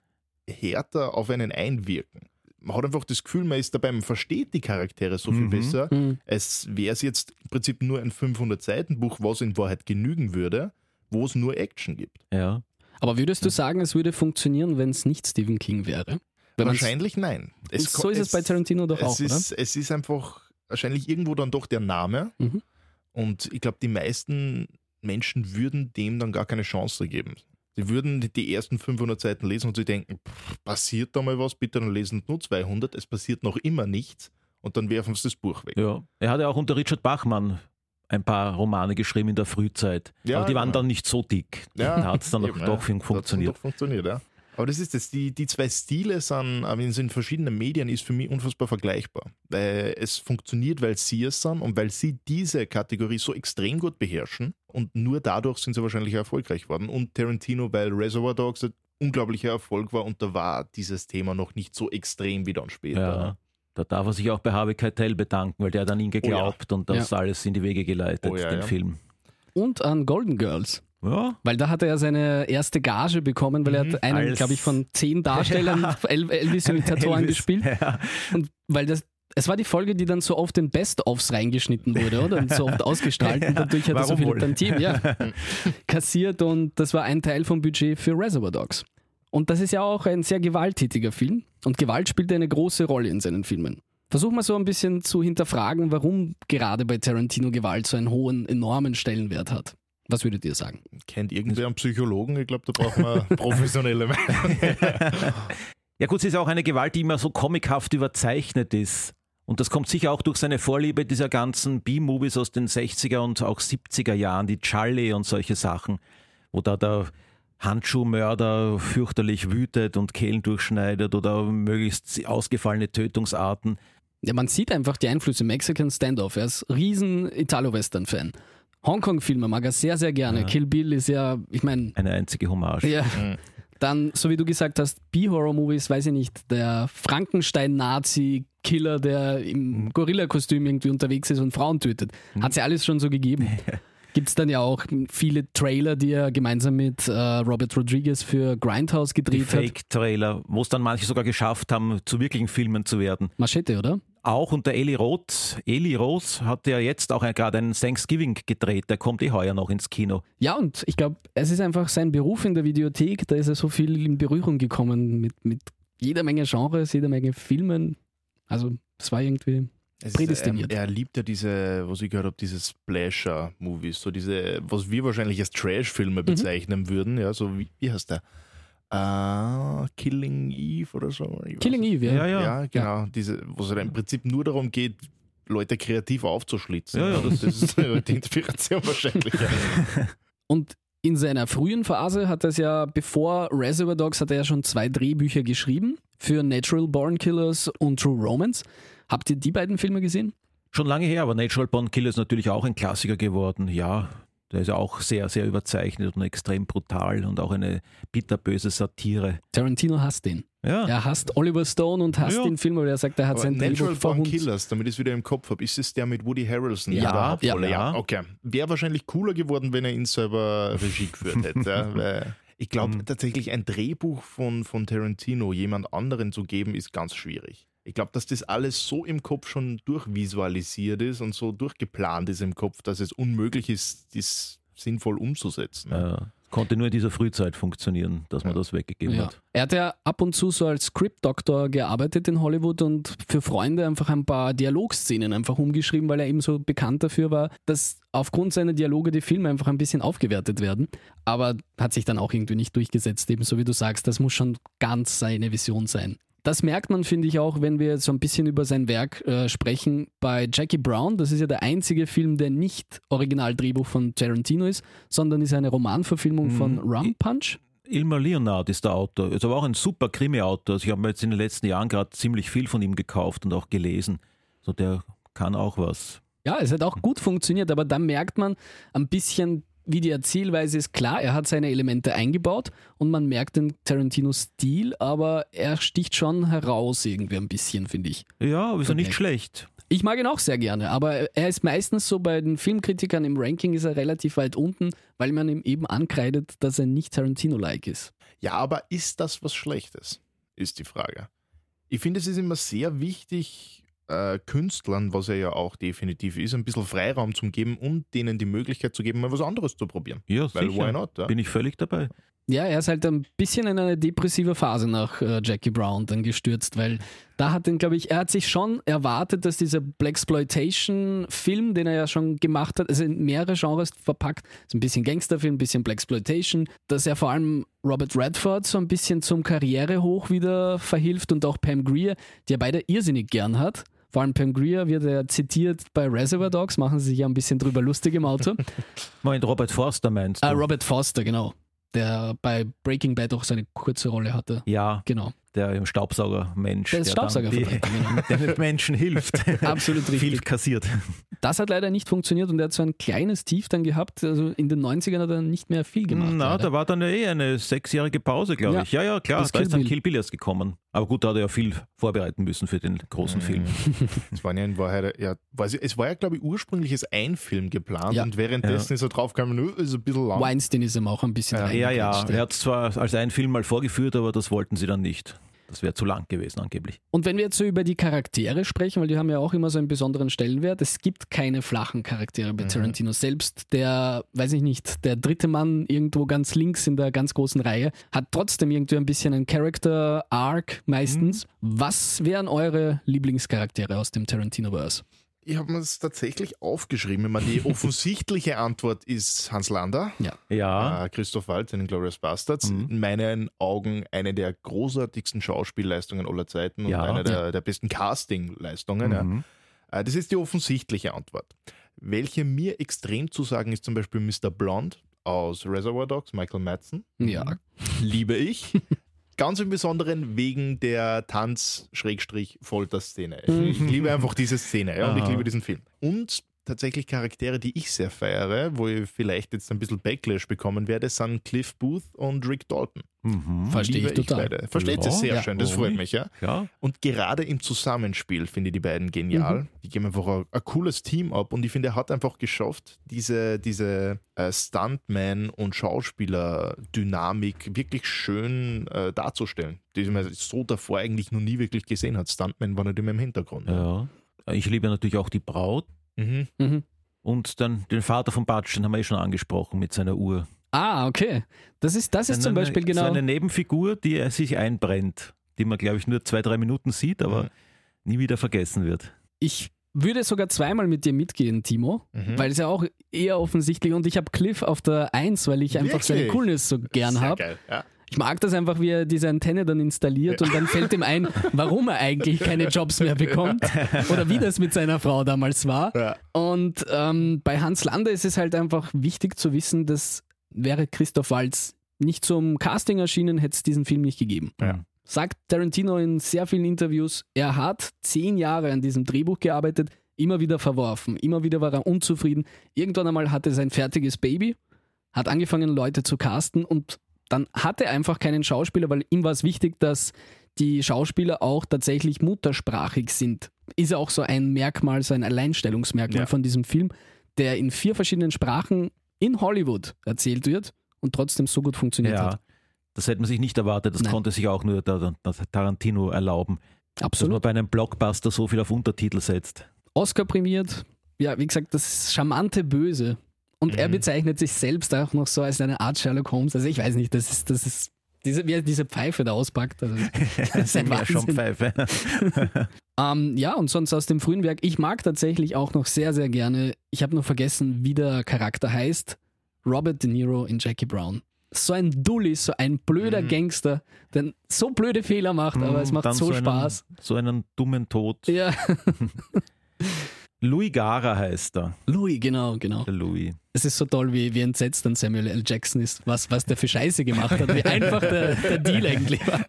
härter auf einen einwirken. Man hat einfach das Gefühl, man ist dabei, man versteht die Charaktere so viel Mhm. besser. Mhm. Es wäre es jetzt im Prinzip nur ein 500-Seiten-Buch, was in Wahrheit genügen würde, wo es nur Action gibt. Ja. Aber würdest du sagen, es würde funktionieren, wenn es nicht Stephen King wäre? Wenn wahrscheinlich nein. Und so ist es bei Tarantino doch es auch, ist, Es ist einfach wahrscheinlich irgendwo dann doch der Name. Mhm. Und ich glaube, die meisten Menschen würden dem dann gar keine Chance geben. Sie würden die ersten 500 Seiten lesen und sie denken, pff, passiert da mal was, bitte dann lesen nur 200, es passiert noch immer nichts und dann werfen sie das Buch weg. ja. Er hat ja auch unter Richard Bachmann ein paar Romane geschrieben in der Frühzeit. Ja, Aber die waren genau. dann nicht so dick. Ja, da hat es dann doch, eben, ja. doch dann funktioniert. Doch funktioniert, ja. Aber das ist das, die, die zwei Stile sind, in den verschiedenen Medien ist für mich unfassbar vergleichbar. Weil es funktioniert, weil sie es sind und weil sie diese Kategorie so extrem gut beherrschen und nur dadurch sind sie wahrscheinlich erfolgreich geworden. Und Tarantino, weil Reservoir Dogs ein unglaublicher Erfolg war und da war dieses Thema noch nicht so extrem wie dann später. Ja. Da darf er sich auch bei Harvey Keitel bedanken, weil der hat an ihn geglaubt und das alles in die Wege geleitet, Oh ja, den ja. Film. Und an Golden Girls. Ja, Weil da hat er ja seine erste Gage bekommen, weil er Mhm. hat einen, glaube ich, von zehn Darstellern El Elvis-Imitatoren Elvis, gespielt. Ja. Und weil das, es war die Folge, die dann so oft in Best-ofs reingeschnitten wurde, oder? Und so oft ausgestrahlt. Und dadurch hat er so viel wohl? Tantim ja, kassiert und das war ein Teil vom Budget für Reservoir Dogs. Und das ist ja auch ein sehr gewalttätiger Film. Und Gewalt spielt eine große Rolle in seinen Filmen. Versuch mal so ein bisschen zu hinterfragen, warum gerade bei Tarantino Gewalt so einen hohen, enormen Stellenwert hat. Was würdet ihr sagen? Kennt irgendwer einen Psychologen? Ich glaube, da brauchen wir professionelle Meinung. Ja gut, sie ist auch eine Gewalt, die immer so comichaft überzeichnet ist. Und das kommt sicher auch durch seine Vorliebe dieser ganzen B-Movies aus den 60er und auch 70er Jahren, die Charlie und solche Sachen, wo da der Handschuhmörder fürchterlich wütet und Kehlen durchschneidet oder möglichst ausgefallene Tötungsarten. Ja, man sieht einfach die Einflüsse Mexican Standoff. Er ist riesen Italo-Western-Fan. Hongkong-Filme mag er sehr, sehr gerne. Ja. Kill Bill ist ja, ich meine, Eine einzige Hommage. ja. Mhm. Dann, so wie du gesagt hast, B-Horror-Movies, weiß ich nicht, der Frankenstein-Nazi-Killer, der im Gorilla-Kostüm irgendwie unterwegs ist und Frauen tötet. Hat es ja alles schon so gegeben. Gibt es dann ja auch viele Trailer, die er gemeinsam mit äh, Robert Rodriguez für Grindhouse gedreht hat. Fake-Trailer, wo es dann manche sogar geschafft haben, zu wirklichen Filmen zu werden. Machete, oder? Auch unter Eli Roth. Eli Roth hat ja jetzt auch gerade einen Thanksgiving gedreht. Der kommt eh heuer noch ins Kino. Ja, und ich glaube, es ist einfach sein Beruf in der Videothek, da ist er so viel in Berührung gekommen mit, mit jeder Menge Genres, jeder Menge Filmen. Also, es war irgendwie. Es ist, Prädestiniert. Ähm, er liebt ja diese, was ich gehört habe, diese Splasher-Movies, so diese, was wir wahrscheinlich als Trash-Filme Mhm. bezeichnen würden, ja, so wie, wie heißt der? Äh, Killing Eve oder so. Killing nicht. Eve, ja. Ja, ja. Ja, genau. Diese, wo es halt im Prinzip nur darum geht, Leute kreativ aufzuschlitzen. Ja, ja, das, ist die Inspiration wahrscheinlich. Ja. Und in seiner frühen Phase hat er es ja, bevor Reservoir Dogs, hat er ja schon zwei Drehbücher geschrieben für Natural Born Killers und True Romance. Habt ihr die beiden Filme gesehen? Schon lange her, aber Natural Born Killer ist natürlich auch ein Klassiker geworden. Ja, der ist ja auch sehr, sehr überzeichnet und extrem brutal und auch eine bitterböse Satire. Tarantino hasst den. Ja, Er hasst Oliver Stone und hasst Ja. den Film, weil er sagt, er hat Aber sein Natural Drehbuch Born. Killers, damit ich es wieder im Kopf habe, ist es der mit Woody Harrelson Ja, in der Hauptrolle? ja. Ja, okay. Wäre wahrscheinlich cooler geworden, wenn er ihn selber Regie geführt hätte. ja, weil ich glaube Mhm. tatsächlich, ein Drehbuch von, von Tarantino jemand anderen zu geben, ist ganz schwierig. Ich glaube, dass das alles so im Kopf schon durchvisualisiert ist und so durchgeplant ist im Kopf, dass es unmöglich ist, das sinnvoll umzusetzen. äh, konnte nur in dieser Frühzeit funktionieren, dass man Ja. das weggegeben Ja. hat. Er hat ja ab und zu so als Script-Doktor gearbeitet in Hollywood und für Freunde einfach ein paar Dialogszenen einfach umgeschrieben, weil er eben so bekannt dafür war, dass aufgrund seiner Dialoge die Filme einfach ein bisschen aufgewertet werden. Aber hat sich dann auch irgendwie nicht durchgesetzt, eben so wie du sagst, das muss schon ganz seine Vision sein. Das merkt man, finde ich, auch, wenn wir so ein bisschen über sein Werk äh, sprechen. Bei Jackie Brown, das ist ja der einzige Film, der nicht Originaldrehbuch von Tarantino ist, sondern ist eine Romanverfilmung von Rum Punch. Ilmar Leonard ist der Autor, ist aber auch ein super Krimi-Autor. Also ich habe mir jetzt in den letzten Jahren gerade ziemlich viel von ihm gekauft und auch gelesen. So der kann auch was. Ja, es hat auch gut funktioniert, aber da merkt man ein bisschen, wie die Erzählweise ist. Klar, er hat seine Elemente eingebaut und man merkt den Tarantino-Stil, aber er sticht schon heraus irgendwie ein bisschen, finde ich. Ja, aber ist ja Okay. nicht schlecht. Ich mag ihn auch sehr gerne, aber er ist meistens so bei den Filmkritikern im Ranking ist er relativ weit unten, weil man ihm eben ankreidet, dass er nicht Tarantino-like ist. Ja, aber ist das was Schlechtes? Ist die Frage. Ich finde, es ist immer sehr wichtig, äh, Künstlern, was er ja auch definitiv ist, ein bisschen Freiraum zu geben und denen die Möglichkeit zu geben, mal was anderes zu probieren. Ja, Weil sicher. why not? Ja? Bin ich völlig dabei. Ja, er ist halt ein bisschen in eine depressive Phase nach äh, Jackie Brown dann gestürzt, weil da hat ihn, glaube ich, er hat sich schon erwartet, dass dieser Blaxploitation-Film, den er ja schon gemacht hat, also in mehrere Genres verpackt, so ein bisschen Gangsterfilm, ein bisschen Blaxploitation, dass er vor allem Robert Redford so ein bisschen zum Karrierehoch wieder verhilft und auch Pam Grier, die er beide irrsinnig gern hat. Vor allem Pam Grier wird er zitiert bei Reservoir Dogs, machen sie sich ja ein bisschen drüber lustig im Auto. Moment, Robert Forster meinst du? Ah, Robert Foster, genau. Der bei Breaking Bad auch seine kurze Rolle hatte. ja, Genau. Der Staubsauger-Mensch. Der ist dann die, genau. der mit Menschen hilft. Absolut Viel richtig. kassiert. Das hat leider nicht funktioniert und er hat so ein kleines Tief dann gehabt. Also in den 90ern hat er nicht mehr viel gemacht. Na, leider. da war dann eh eine sechsjährige Pause, glaube Ja. ich. Ja, ja, klar, Das da Kill ist dann Bill. Kill Bill erst gekommen. Aber gut, da hat er ja viel vorbereiten müssen für den großen Film. Es war ja in Wahrheit, ja, es war ja, glaube ich, ursprünglich als ein Film geplant Ja. und währenddessen ist er draufgekommen, ist ein bisschen lang. Weinstein ist ihm auch ein bisschen Ja, Ja, ja, er hat es zwar als einen Film mal vorgeführt, aber das wollten sie dann nicht. Das wäre zu lang gewesen angeblich. Und wenn wir jetzt so über die Charaktere sprechen, weil die haben ja auch immer so einen besonderen Stellenwert, es gibt keine flachen Charaktere bei Tarantino. Selbst der, weiß ich nicht, der dritte Mann irgendwo ganz links in der ganz großen Reihe hat trotzdem irgendwie ein bisschen einen Character-Arc meistens. Was wären eure Lieblingscharaktere aus dem Tarantino-Verse? Ich habe mir das tatsächlich aufgeschrieben. Ich meine, die offensichtliche Antwort ist Hans Lander. Ja. Äh, Christoph Waltz in den Glorious Bastards. Mhm. In meinen Augen eine der großartigsten Schauspielleistungen aller Zeiten und Ja. eine der, der besten Castingleistungen. Ja. Mhm. Äh, Das ist die offensichtliche Antwort. Welche mir extrem zu sagen ist zum Beispiel Mr. Blonde aus Reservoir Dogs, Michael Madsen. Ja. Liebe ich. Ganz im Besonderen wegen der Tanz-Folter-Szene. Ich liebe einfach diese Szene ja, und ich liebe diesen Film. Und tatsächlich Charaktere, die ich sehr feiere, wo ich vielleicht jetzt ein bisschen Backlash bekommen werde, sind Cliff Booth und Rick Dalton. Mhm. Verstehe ich total. beide. Versteht Ja, ihr sehr ja. schön, das freut mich, ja. Ja. Und gerade im Zusammenspiel finde ich die beiden genial. Mhm. Die geben einfach ein, ein cooles Team ab und ich finde, er hat einfach geschafft, diese, diese äh, Stuntman- und Schauspieler-Dynamik wirklich schön äh, darzustellen, die man so davor eigentlich noch nie wirklich gesehen hat. Stuntman war nicht immer im Hintergrund. ja. Ich liebe natürlich auch die Braut Mhm. Mhm. und dann den Vater von Batsch, den haben wir eh schon angesprochen mit seiner Uhr. Ah, okay. Das ist, das ist zum Eine- Beispiel So genau. eine Nebenfigur, die er sich einbrennt, die man, glaube ich, nur zwei, drei Minuten sieht, aber Mhm. nie wieder vergessen wird. Ich würde sogar zweimal mit dir mitgehen, Timo, Mhm. weil es ja auch eher offensichtlich und ich habe Cliff auf der 1, weil ich einfach seine Wirklich? Coolness so gern habe. Ja. Ich mag das einfach, wie er diese Antenne dann installiert und dann fällt ihm ein, warum er eigentlich keine Jobs mehr bekommt oder wie das mit seiner Frau damals war. Ja. Und ähm, bei Hans Lander ist es halt einfach wichtig zu wissen, dass wäre Christoph Waltz nicht zum Casting erschienen, hätte es diesen Film nicht gegeben. Ja. Sagt Tarantino in sehr vielen Interviews, er hat zehn Jahre an diesem Drehbuch gearbeitet, immer wieder verworfen, immer wieder war er unzufrieden. Irgendwann einmal hatte er sein fertiges Baby, hat angefangen, Leute zu casten und dann hatte er einfach keinen Schauspieler, weil ihm war es wichtig, dass die Schauspieler auch tatsächlich muttersprachig sind. Ist ja auch so ein Merkmal, so ein Alleinstellungsmerkmal Ja. von diesem Film, der in vier verschiedenen Sprachen in Hollywood erzählt wird und trotzdem so gut funktioniert Ja, hat. das hätte man sich nicht erwartet. Das Nein. konnte sich auch nur der, der, Tarantino erlauben, dass man Absolut. bei einem Blockbuster so viel auf Untertitel setzt. Oscar prämiert. Ja, wie gesagt, das charmante Böse. Und er Mhm. bezeichnet sich selbst auch noch so als eine Art Sherlock Holmes. Also ich weiß nicht, das ist, das ist, diese, wie er diese Pfeife da auspackt. Also, das ist ein Ja, schon. Pfeife. Ähm, ja, und sonst aus dem frühen Werk. Ich mag tatsächlich auch noch sehr, sehr gerne, ich habe nur vergessen, wie der Charakter heißt, Robert De Niro in Jackie Brown. So ein Dulli, so ein blöder Mhm. Gangster, der so blöde Fehler macht, aber es macht Dann so, Spaß. Einen, so einen dummen Tod. Ja, Louis Gara heißt er, Louis, genau, genau. der Louis. Es ist so toll, wie, wie entsetzt dann Samuel L. Jackson ist, was, was der für Scheiße gemacht hat, wie einfach der, der Deal eigentlich war.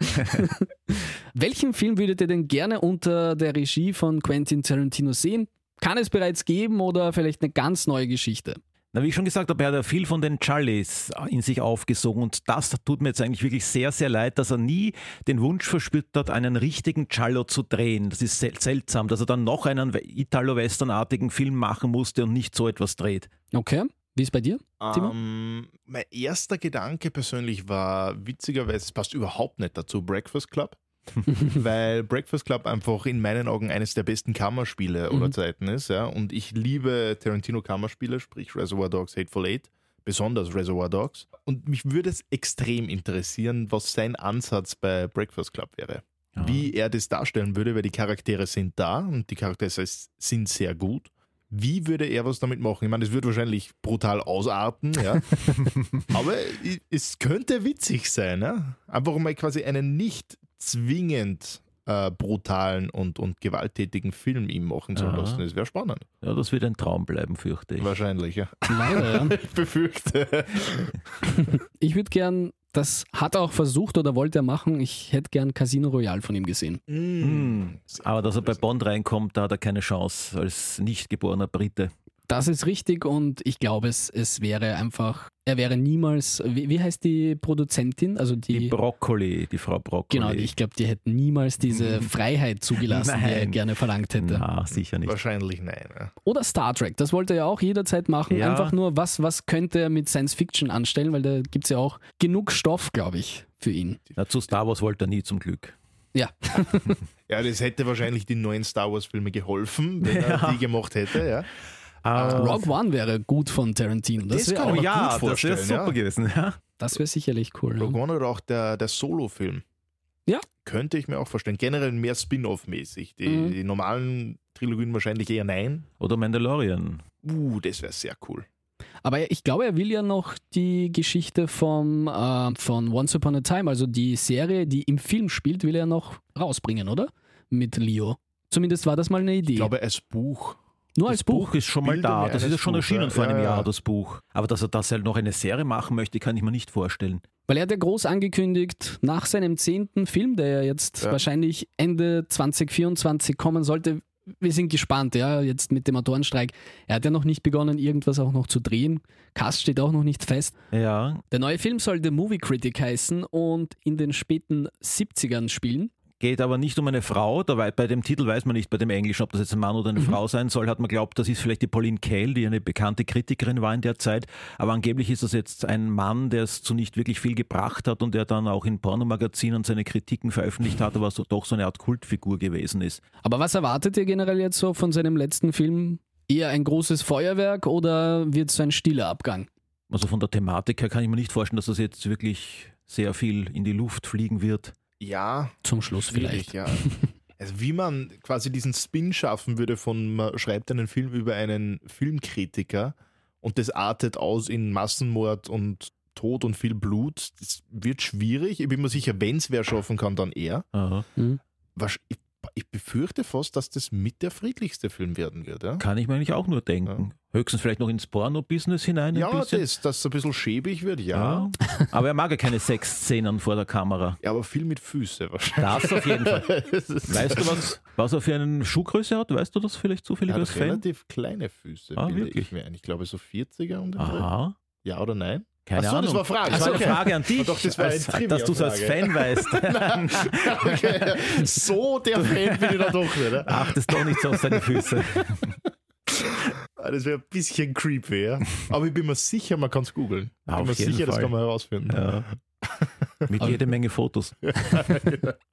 Welchen Film würdet ihr denn gerne unter der Regie von Quentin Tarantino sehen? Kann es bereits geben oder vielleicht eine ganz neue Geschichte? Na, wie ich schon gesagt habe, er hat ja viel von den Charlies in sich aufgesogen und das tut mir jetzt eigentlich wirklich sehr, sehr leid, dass er nie den Wunsch verspürt hat, einen richtigen Giallo zu drehen. Das ist sel seltsam, dass er dann noch einen Italo-Western-artigen Film machen musste und nicht so etwas dreht. Okay, wie ist bei dir? Timo? Ähm, mein erster Gedanke persönlich war, witzigerweise, es passt überhaupt nicht dazu, Breakfast Club. weil Breakfast Club einfach in meinen Augen eines der besten Kammerspiele aller Mhm. Zeiten ist. Ja? Und ich liebe Tarantino Kammerspiele, sprich Reservoir Dogs, Hateful Eight, besonders Reservoir Dogs. Und mich würde es extrem interessieren, was sein Ansatz bei Breakfast Club wäre. Ja. Wie er das darstellen würde, weil die Charaktere sind da und die Charaktere sind sehr gut. Wie würde er was damit machen? Ich meine, es wird wahrscheinlich brutal ausarten, ja. Aber es könnte witzig sein, ja. Einfach mal quasi einen nicht zwingend äh, brutalen und, und gewalttätigen Film ihm machen zu Aha. lassen. Das wäre spannend. Ja, das wird ein Traum bleiben, fürchte ich. Wahrscheinlich, ja. Leider, ja. Ich befürchte. Ich würde gern, das hat er auch versucht oder wollte er machen, ich hätte gern Casino Royale von ihm gesehen. Hm. Aber dass er bei Bond reinkommt, da hat er keine Chance als nicht geborener Brite. Das ist richtig und ich glaube, es, es wäre einfach, er wäre niemals, wie, wie heißt die Produzentin? Also die, Die Brokkoli, die Frau Brokkoli. genau, ich glaube, die hätten niemals diese Freiheit zugelassen, die er Nein. gerne verlangt hätte. Na, sicher nicht. Wahrscheinlich nein. Ja. Oder Star Trek, das wollte er ja auch jederzeit machen. Ja. Einfach nur, was, was könnte er mit Science Fiction anstellen, weil da gibt es ja auch genug Stoff, glaube ich, für ihn. Na, zu Star Wars wollte er nie zum Glück. Ja, ja, das hätte wahrscheinlich die neuen Star Wars-Filme geholfen, wenn er die gemacht hätte, ja. Ah, Rogue One wäre gut von Tarantino. Das Das wäre mir ja, gut das wäre vorstellen, super ja. gewesen. Ja. das wär sicherlich cool. Rogue Ja. One oder auch der, der Solo-Film. Ja. Könnte ich mir auch vorstellen. Generell mehr Spin-off-mäßig. Die, Mhm. die normalen Trilogien wahrscheinlich eher nein. Oder Mandalorian. Uh, das wäre sehr cool. Aber ich glaube, er will ja noch die Geschichte vom, äh, von Once Upon a Time, also die Serie, die im Film spielt, will er noch rausbringen, oder? Mit Leo. Zumindest war das mal eine Idee. Ich glaube, als Buch. Nur Das als Buch. Buch ist schon mal Bilder da. Das ist ja schon Buch, erschienen ja. vor einem Ja, ja. Jahr, das Buch. Aber dass er das halt noch eine Serie machen möchte, kann ich mir nicht vorstellen. Weil er hat ja groß angekündigt, nach seinem zehnten Film, der ja jetzt wahrscheinlich Ende 2024 kommen sollte, wir sind gespannt, ja, jetzt mit dem Autorenstreik. Er hat ja noch nicht begonnen, irgendwas auch noch zu drehen. Cast steht auch noch nicht fest. Ja, Der neue Film soll The Movie Critic heißen und in den späten 70ern spielen. Geht aber nicht um eine Frau. Da bei dem Titel weiß man nicht, bei dem Englischen, ob das jetzt ein Mann oder eine Mhm. Frau sein soll. Hat man glaubt, das ist vielleicht die Pauline Kael, die eine bekannte Kritikerin war in der Zeit. Aber angeblich ist das jetzt ein Mann, der es zu nicht wirklich viel gebracht hat und der dann auch in Pornomagazinen seine Kritiken veröffentlicht hat, aber so, doch so eine Art Kultfigur gewesen ist. Aber was erwartet ihr generell jetzt so von seinem letzten Film? Eher ein großes Feuerwerk oder wird es so ein stiller Abgang? Also von der Thematik her kann ich mir nicht vorstellen, dass das jetzt wirklich sehr viel in die Luft fliegen wird. Ja, Zum Schluss vielleicht. ja. Also wie man quasi diesen Spin schaffen würde von, man schreibt einen Film über einen Filmkritiker und das artet aus in Massenmord und Tod und viel Blut, das wird schwierig. Ich bin mir sicher, wenn es wer schaffen kann, dann er. Aha. Was- Ich, ich befürchte fast, dass das mit der friedlichste Film werden wird. Ja, Kann ich mir eigentlich auch nur denken. Höchstens vielleicht noch ins Porno-Business hinein ein ja bisschen. das, dass es ein bisschen schäbig wird, ja. Ja. Aber er mag ja keine Sexszenen vor der Kamera. Ja, aber viel mit Füße wahrscheinlich. Das auf jeden Fall. Weißt du, was, was er für eine Schuhgröße hat? Weißt du das vielleicht zufällig als Fan? relativ kleine Füße, Ah, wirklich? ich mir ein. Ich glaube so 40er um den Dreh. Aha. Ja oder nein? Keine Ach so, Ahnung. das war Frage. Das war eine Okay. Frage an dich, Doch, das war als, dass du es als. Fan weißt. Okay. So der Fan bin ich da doch nicht. ne? Achtest doch nicht so auf seine Füße. Ah, Das wäre ein bisschen creepy, ja. Aber ich bin mir sicher, man kann es googeln. Ich Auf bin mir jeden sicher, das Fall. kann man herausfinden. Ja. Mit jede Menge Fotos.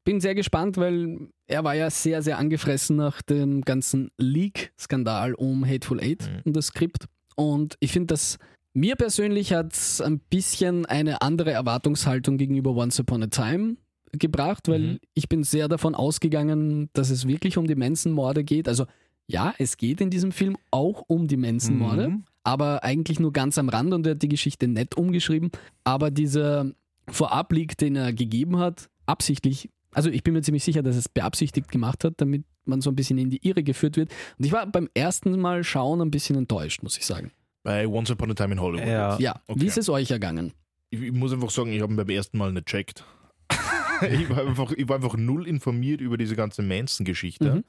Bin sehr gespannt, weil er war ja sehr, sehr angefressen nach dem ganzen Leak-Skandal um Hateful Eight Mhm. und das Skript. Und ich finde, dass mir persönlich hat ein bisschen eine andere Erwartungshaltung gegenüber Once Upon a Time gebracht, weil Mhm. ich bin sehr davon ausgegangen, dass es wirklich um die Manson-Morde geht. Also ja, es geht in diesem Film auch um die Manson-Morde, Mhm. aber eigentlich nur ganz am Rand und er hat die Geschichte nett umgeschrieben. Aber dieser Vorab-Leak, den er gegeben hat, absichtlich, also ich bin mir ziemlich sicher, dass er es beabsichtigt gemacht hat, damit man so ein bisschen in die Irre geführt wird. Und ich war beim ersten Mal schauen ein bisschen enttäuscht, muss ich sagen. Bei Once Upon a Time in Hollywood. Ja. Ja, okay. wie ist es euch ergangen? Ich, ich muss einfach sagen, ich habe ihn beim ersten Mal nicht checkt. ich, war einfach, ich war einfach null informiert über diese ganze Manson-Geschichte. Mhm.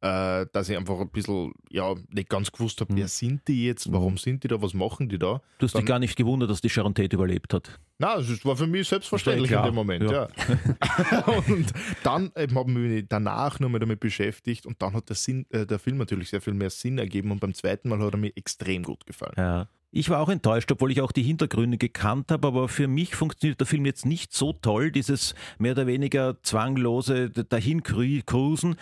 Äh, dass ich einfach ein bisschen, ja, nicht ganz gewusst habe, Mhm. wer sind die jetzt, warum sind die da, was machen die da? Du hast dich Dann- gar nicht gewundert, dass die Sharon Tate überlebt hat. Na, das war für mich selbstverständlich in ja dem Moment, ja. und dann eben haben wir mich danach nur mal damit beschäftigt und dann hat der, Sinn, äh, der Film natürlich sehr viel mehr Sinn ergeben und beim zweiten Mal hat er mir extrem gut gefallen. Ja. Ich war auch enttäuscht, obwohl ich auch die Hintergründe gekannt habe, aber für mich funktioniert der Film jetzt nicht so toll, dieses mehr oder weniger zwanglose Dahin-Cruisen.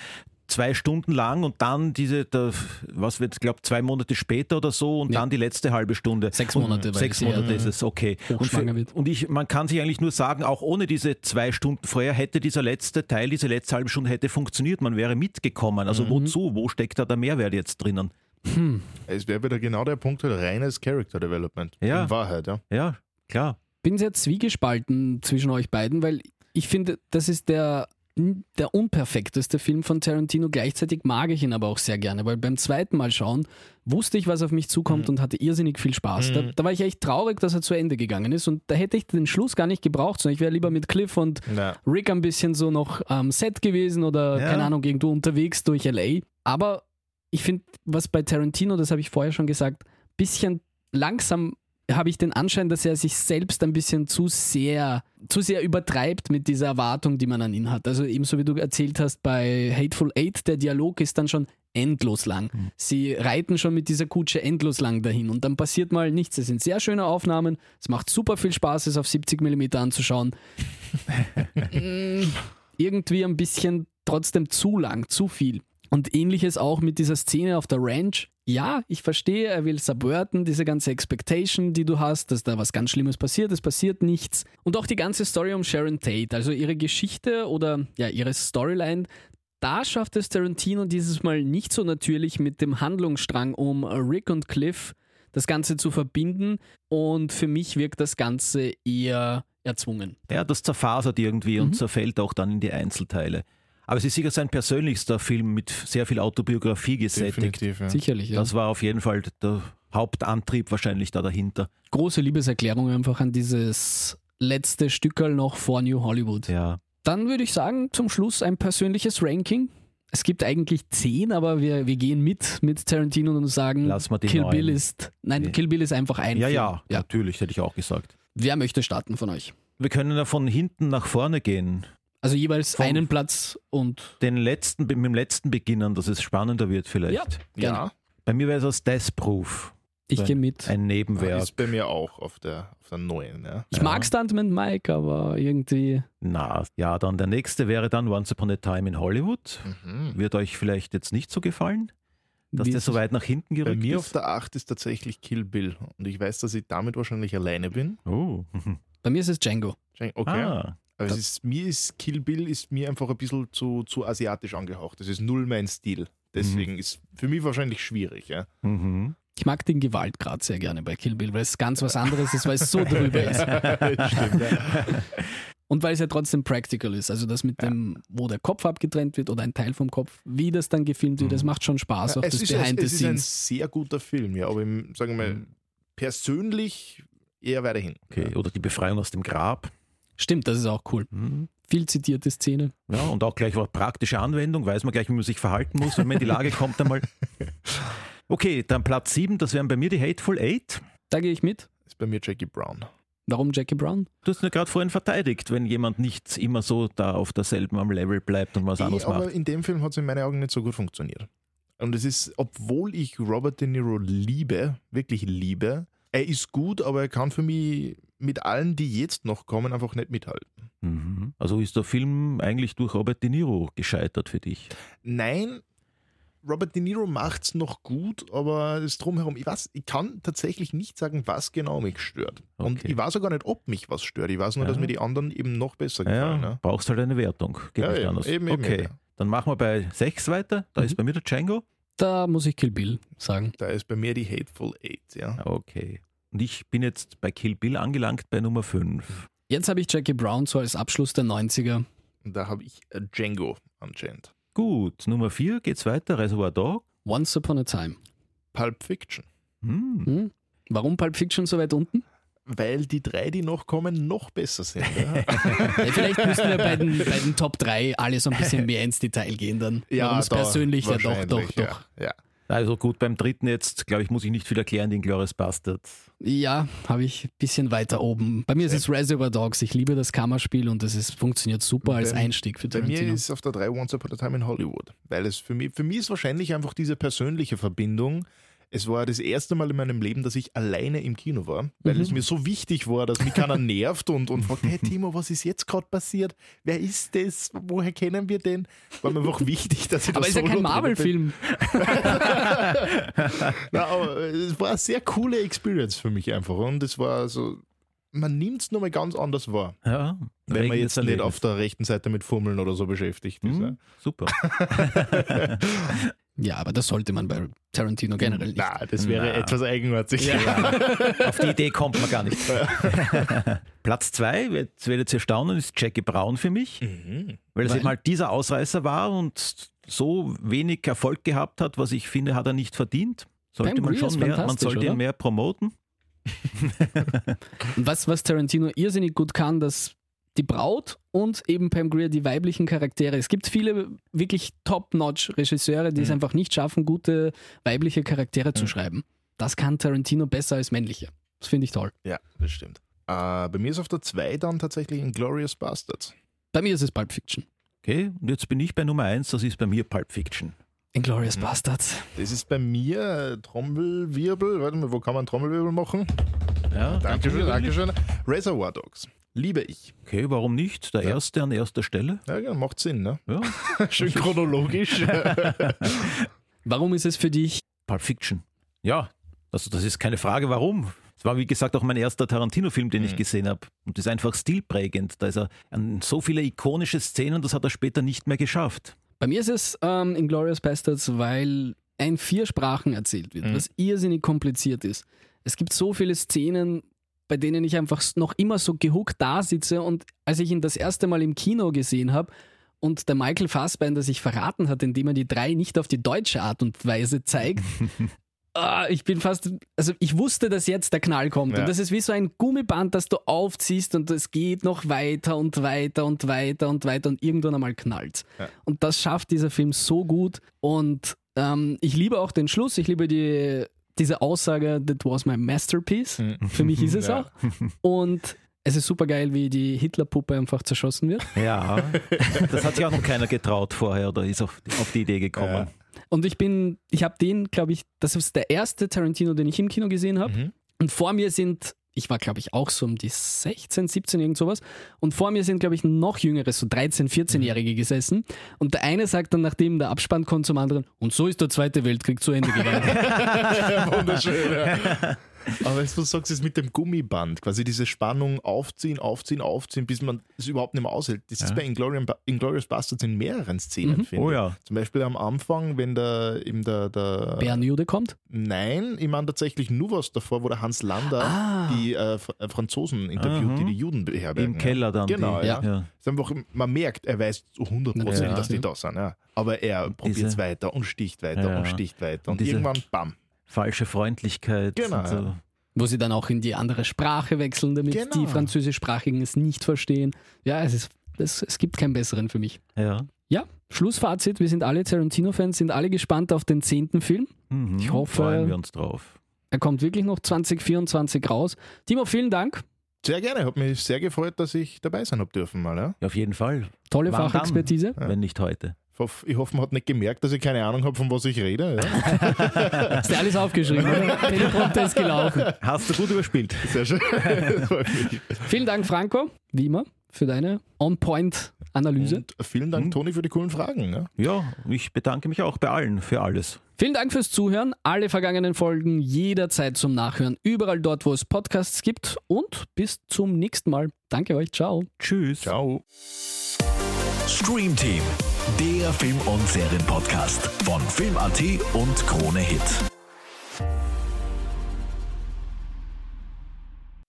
Zwei Stunden lang und dann diese, der, was wird, glaube zwei Monate später oder so und Ja. dann die letzte halbe Stunde. Sechs Und Monate, weil Sechs Monate äh, ist es, okay. Und, für, wird. und ich, man kann sich eigentlich nur sagen, auch ohne diese zwei Stunden vorher hätte dieser letzte Teil, diese letzte halbe Stunde hätte funktioniert. Man wäre mitgekommen. Also Mhm. wozu? Wo steckt da der Mehrwert jetzt drinnen? Hm. Es wäre wieder genau der Punkt, reines Character Development. Ja. In Wahrheit, ja. Ja, klar. bin sehr zwiegespalten zwischen euch beiden, weil ich finde, das ist der, der unperfekteste Film von Tarantino. Gleichzeitig mag ich ihn aber auch sehr gerne, weil beim zweiten Mal schauen wusste ich, was auf mich zukommt Mhm. und hatte irrsinnig viel Spaß. Da, Mhm. da war ich echt traurig, dass er zu Ende gegangen ist und da hätte ich den Schluss gar nicht gebraucht, sondern ich wäre lieber mit Cliff und Na, Rick ein bisschen so noch am Set gewesen oder Ja. keine Ahnung, irgendwo unterwegs durch LA. Aber ich finde, was bei Tarantino, das habe ich vorher schon gesagt, bisschen langsam habe ich den Anschein, dass er sich selbst ein bisschen zu sehr, zu sehr übertreibt mit dieser Erwartung, die man an ihn hat. Also ebenso wie du erzählt hast bei Hateful Eight, der Dialog ist dann schon endlos lang. Mhm. Sie reiten schon mit dieser Kutsche endlos lang dahin und dann passiert mal nichts. Es sind sehr schöne Aufnahmen, es macht super viel Spaß, es auf 70 mm anzuschauen. Irgendwie ein bisschen trotzdem zu lang, zu viel. Und ähnliches auch mit dieser Szene auf der Ranch. Ja, ich verstehe, er will subverten, diese ganze Expectation, die du hast, dass da was ganz Schlimmes passiert, es passiert nichts. Und auch die ganze Story um Sharon Tate, also ihre Geschichte oder ja, ihre Storyline, da schafft es Tarantino dieses Mal nicht so natürlich mit dem Handlungsstrang um Rick und Cliff das Ganze zu verbinden. Und für mich wirkt das Ganze eher erzwungen. Ja, das zerfasert irgendwie und zerfällt auch dann in die Einzelteile. Aber es ist sicher sein persönlichster Film mit sehr viel Autobiografie gesättigt. Definitiv, ja. Sicherlich, ja. Das war auf jeden Fall der Hauptantrieb wahrscheinlich da dahinter. Große Liebeserklärung einfach an dieses letzte Stückerl noch vor New Hollywood. Ja. Dann würde ich sagen, zum Schluss ein persönliches Ranking. Es gibt eigentlich zehn, aber wir, wir gehen mit mit Tarantino und sagen, Lass mal die Kill neun. Bill ist, nein, Nee. Kill Bill ist einfach ein Ja, Film. ja, natürlich, hätte ich auch gesagt. Wer möchte starten von euch? Wir können ja von hinten nach vorne gehen. Also jeweils Vom- einen Platz und Den letzten, mit dem letzten beginnen, dass es spannender wird vielleicht. ja. Ja, Bei mir wäre es als Death Proof. Ich gehe mit. Ein Nebenwerk. ist bei mir auch auf der, auf der neuen. Ja. Ich Ja. mag Stuntman Mike, aber irgendwie. Na, ja, dann der nächste wäre dann Once Upon a Time in Hollywood. Mhm. Wird euch vielleicht jetzt nicht so gefallen, dass wie der ist so weit nach hinten Bei gerückt mir auf ist? der 8 ist tatsächlich Kill Bill. Und ich weiß, dass ich damit wahrscheinlich alleine bin. Oh. Bei mir ist es Django. Okay. Ah, Aber es ist, mir ist Kill Bill ist mir einfach ein bisschen zu, zu asiatisch angehaucht. Das ist null mein Stil. Deswegen ist für mich wahrscheinlich schwierig. Ja. mhm. Ich mag den Gewaltgrad sehr gerne bei Kill Bill, weil es ganz was anderes ist, weil es so drüber ist. Stimmt, ja. Und weil es ja trotzdem practical ist. Also das mit dem, wo der Kopf abgetrennt wird oder ein Teil vom Kopf, wie das dann gefilmt wird, das macht schon Spaß, auch es, das ist, Behind es, the es ist ein Scenes. sehr guter Film, ja. Aber im, sagen wir mal, Mhm. persönlich eher weiterhin. okay. Oder die Befreiung aus dem Grab. Stimmt, das ist auch cool. Mhm. Viel zitierte Szene. Ja, und auch gleich auch praktische Anwendung, weiß man gleich, wie man sich verhalten muss, wenn man in die Lage kommt einmal. Okay, dann Platz 7, das wären bei mir die Hateful Eight. Da gehe ich mit. Ist bei mir Jackie Brown. Warum Jackie Brown? Du hast ja gerade vorhin verteidigt, wenn jemand nicht immer so da auf derselben am Level bleibt und was anderes aber macht. in dem Film hat es in meinen Augen nicht so gut funktioniert. Und es ist, obwohl ich Robert De Niro liebe, wirklich liebe, er ist gut, aber er kann für mich mit allen, die jetzt noch kommen, einfach nicht mithalten. Mhm. Also ist der Film eigentlich durch Robert De Niro gescheitert für dich. Nein, Robert De Niro macht es noch gut, aber das Drumherum, ich, weiß, ich kann tatsächlich nicht sagen, was genau mich stört. Und Okay. ich weiß auch gar nicht, ob mich was stört. Ich weiß nur, Ja. dass mir die anderen eben noch besser Ja, gefallen. Ja, brauchst halt eine Wertung. Geht Ja, nicht eben, anders. eben, eben, okay, eben, ja. dann machen wir bei 6 weiter. Da Mhm. ist bei mir der Django. Da muss ich Kill Bill sagen. Da ist bei mir die Hateful Eight. Ja. Okay. Und ich bin jetzt bei Kill Bill angelangt bei Nummer 5. Jetzt habe ich Jackie Brown so als Abschluss der 90er. Und da habe ich äh, Django anscheinend. Gut, Nummer 4 geht's weiter. Reservoir Dog. Once Upon a Time. Pulp Fiction. Hm. Hm? Warum Pulp Fiction so weit unten? Weil die drei, die noch kommen, noch besser sind. Ja, Ja, vielleicht müssen wir bei den, bei den Top 3 alle so ein bisschen mehr ins Detail gehen dann. Warum es da persönlich ja doch, doch, doch. Ja, ja. Also gut, beim dritten jetzt, glaube ich, muss ich nicht viel erklären, den Glorious Bastards. Ja, habe ich ein bisschen weiter oben. Bei mir ist es Reservoir Dogs. Ich liebe das Kammerspiel und es ist, funktioniert super als Bei- Einstieg für Bei mir Tarantino. ist auf der 3 Once Upon a Time in Hollywood. Weil es für mich, für mich ist wahrscheinlich einfach diese persönliche Verbindung. Es war das erste Mal in meinem Leben, dass ich alleine im Kino war, weil Mhm. es mir so wichtig war, dass mich keiner nervt und, und fragt, hey Timo, was ist jetzt gerade passiert? Wer ist das? Woher kennen wir den? War mir einfach wichtig, dass ich da Aber ist ja kein Marvel-Film. aber es war eine sehr coole Experience für mich einfach und es war so, man nimmt es nochmal ganz anders wahr, Ja, wenn man jetzt nicht auf der rechten Seite mit Fummeln oder so beschäftigt ist. ja. Hm, super. Ja, aber das sollte man bei Tarantino generell nicht. Na, das wäre Na. etwas eigenartig. auf die Idee kommt man gar nicht. Platz 2, jetzt werdet ihr staunen, ist Jackie Brown für mich, Mhm. weil es Weil? eben halt dieser Ausreißer war und so wenig Erfolg gehabt hat, was ich finde, hat er nicht verdient. Sollte Pam man schon mehr, man sollte oder? ihn mehr promoten. Was, was Tarantino irrsinnig gut kann, dass die Braut und eben Pam Grier, die weiblichen Charaktere. Es gibt viele wirklich Top-Notch-Regisseure, die es Mhm. einfach nicht schaffen, gute weibliche Charaktere zu Mhm. schreiben. Das kann Tarantino besser als männliche. Das finde ich toll. Ja, das stimmt. Äh, bei mir ist auf der 2 dann tatsächlich ein Glorious Bastards. Bei mir ist es Pulp Fiction. Okay, und jetzt bin ich bei Nummer 1, das ist bei mir Pulp Fiction. Inglourious Mhm. Bastards. Das ist bei mir äh, Trommelwirbel. Warte mal, wo kann man Trommelwirbel machen? Ja, Dankeschön, Dankeschön. Reservoir Dogs. Liebe ich. Okay, warum nicht? Der Ja. erste an erster Stelle. Ja, ja, macht Sinn, ne? Ja. Schön chronologisch. Warum ist es für dich? Pulp Fiction. Ja, also das ist keine Frage, warum. Es war, wie gesagt, auch mein erster Tarantino-Film, den ich Mhm. gesehen habe. Und ist einfach stilprägend. Da ist er an so viele ikonische Szenen, das hat er später nicht mehr geschafft. Bei mir ist es ähm, Inglourious Bastards, weil ein vier Sprachen erzählt wird, Mhm. was irrsinnig kompliziert ist. Es gibt so viele Szenen, bei denen ich einfach noch immer so gehuckt da sitze und als ich ihn das erste Mal im Kino gesehen habe und der Michael Fassbender sich verraten hat, indem er die drei nicht auf die deutsche Art und Weise zeigt, ah, ich bin fast, also ich wusste, dass jetzt der Knall kommt Ja. und das ist wie so ein Gummiband, das du aufziehst und es geht noch weiter und weiter und weiter und weiter und irgendwann einmal knallt. Ja. Und das schafft dieser Film so gut und ähm, ich liebe auch den Schluss, ich liebe die, diese Aussage, that was my masterpiece. Für mich ist es Ja. auch. Und es ist super geil, wie die Hitlerpuppe einfach zerschossen wird. Ja, das hat sich auch noch keiner getraut vorher oder ist auf, auf die Idee gekommen. Ja. Und ich bin, ich habe den, glaube ich, das ist der erste Tarantino, den ich im Kino gesehen habe. Mhm. Und vor mir sind, ich war, glaube ich, auch so um die 16, 17, irgend sowas. Und vor mir sind, glaube ich, noch jüngere, so 13, 14-Jährige gesessen. Und der eine sagt dann, nachdem der Abspann kommt zum anderen, und so ist der Zweite Weltkrieg zu Ende gegangen. Wunderschön, ja. Aber was du sagst, ist mit dem Gummiband, quasi diese Spannung aufziehen, aufziehen, aufziehen, bis man es überhaupt nicht mehr aushält. Das ist Ja. bei Inglourious, Inglourious Bastards in mehreren Szenen, finde Oh ja. Zum Beispiel am Anfang, wenn der, eben der, der Bärenjude kommt. Nein, ich meine tatsächlich nur was davor, wo der Hans Lander Ah. die äh, äh, Franzosen interviewt, Aha. die die Juden beherbergen. Im Keller dann. Genau, die, ja. ja. Ist einfach, man merkt, er weiß zu 100%, Ja. dass die da sind. Ja. Aber er probiert es weiter und sticht weiter Ja. und sticht weiter. Und, Und irgendwann, bam. Falsche Freundlichkeit. Genau, und so. Wo sie dann auch in die andere Sprache wechseln, damit Genau. die Französischsprachigen es nicht verstehen. Ja, es, ist, es, es gibt keinen besseren für mich. Ja. Ja, Schlussfazit, wir sind alle Tarantino-Fans, sind alle gespannt auf den zehnten Film. Mhm. Ich hoffe- Freuen wir uns drauf. Er kommt wirklich noch 2024 raus. Timo, vielen Dank. Sehr gerne, hat mich sehr gefreut, dass ich dabei sein habe dürfen mal. Ja. Ja, auf jeden Fall. Tolle Wann dann? Fachexpertise. Ja. Wenn nicht heute. Ich hoffe, man hat nicht gemerkt, dass ich keine Ahnung habe, von was ich rede. Ja. Hast du alles aufgeschrieben? Teleprompter ist gelaufen. Hast du gut überspielt. Sehr schön. Vielen Dank, Franco, wie immer, für deine On-Point-Analyse. Und vielen Dank, Toni, für die coolen Fragen. Ja. Ja, ich bedanke mich auch bei allen für alles. Vielen Dank fürs Zuhören. Alle vergangenen Folgen jederzeit zum Nachhören, überall dort, wo es Podcasts gibt. Und bis zum nächsten Mal. Danke euch. Ciao. Tschüss. Ciao. Stream Team, der Film- und Serienpodcast von Film.at und Krone Hit.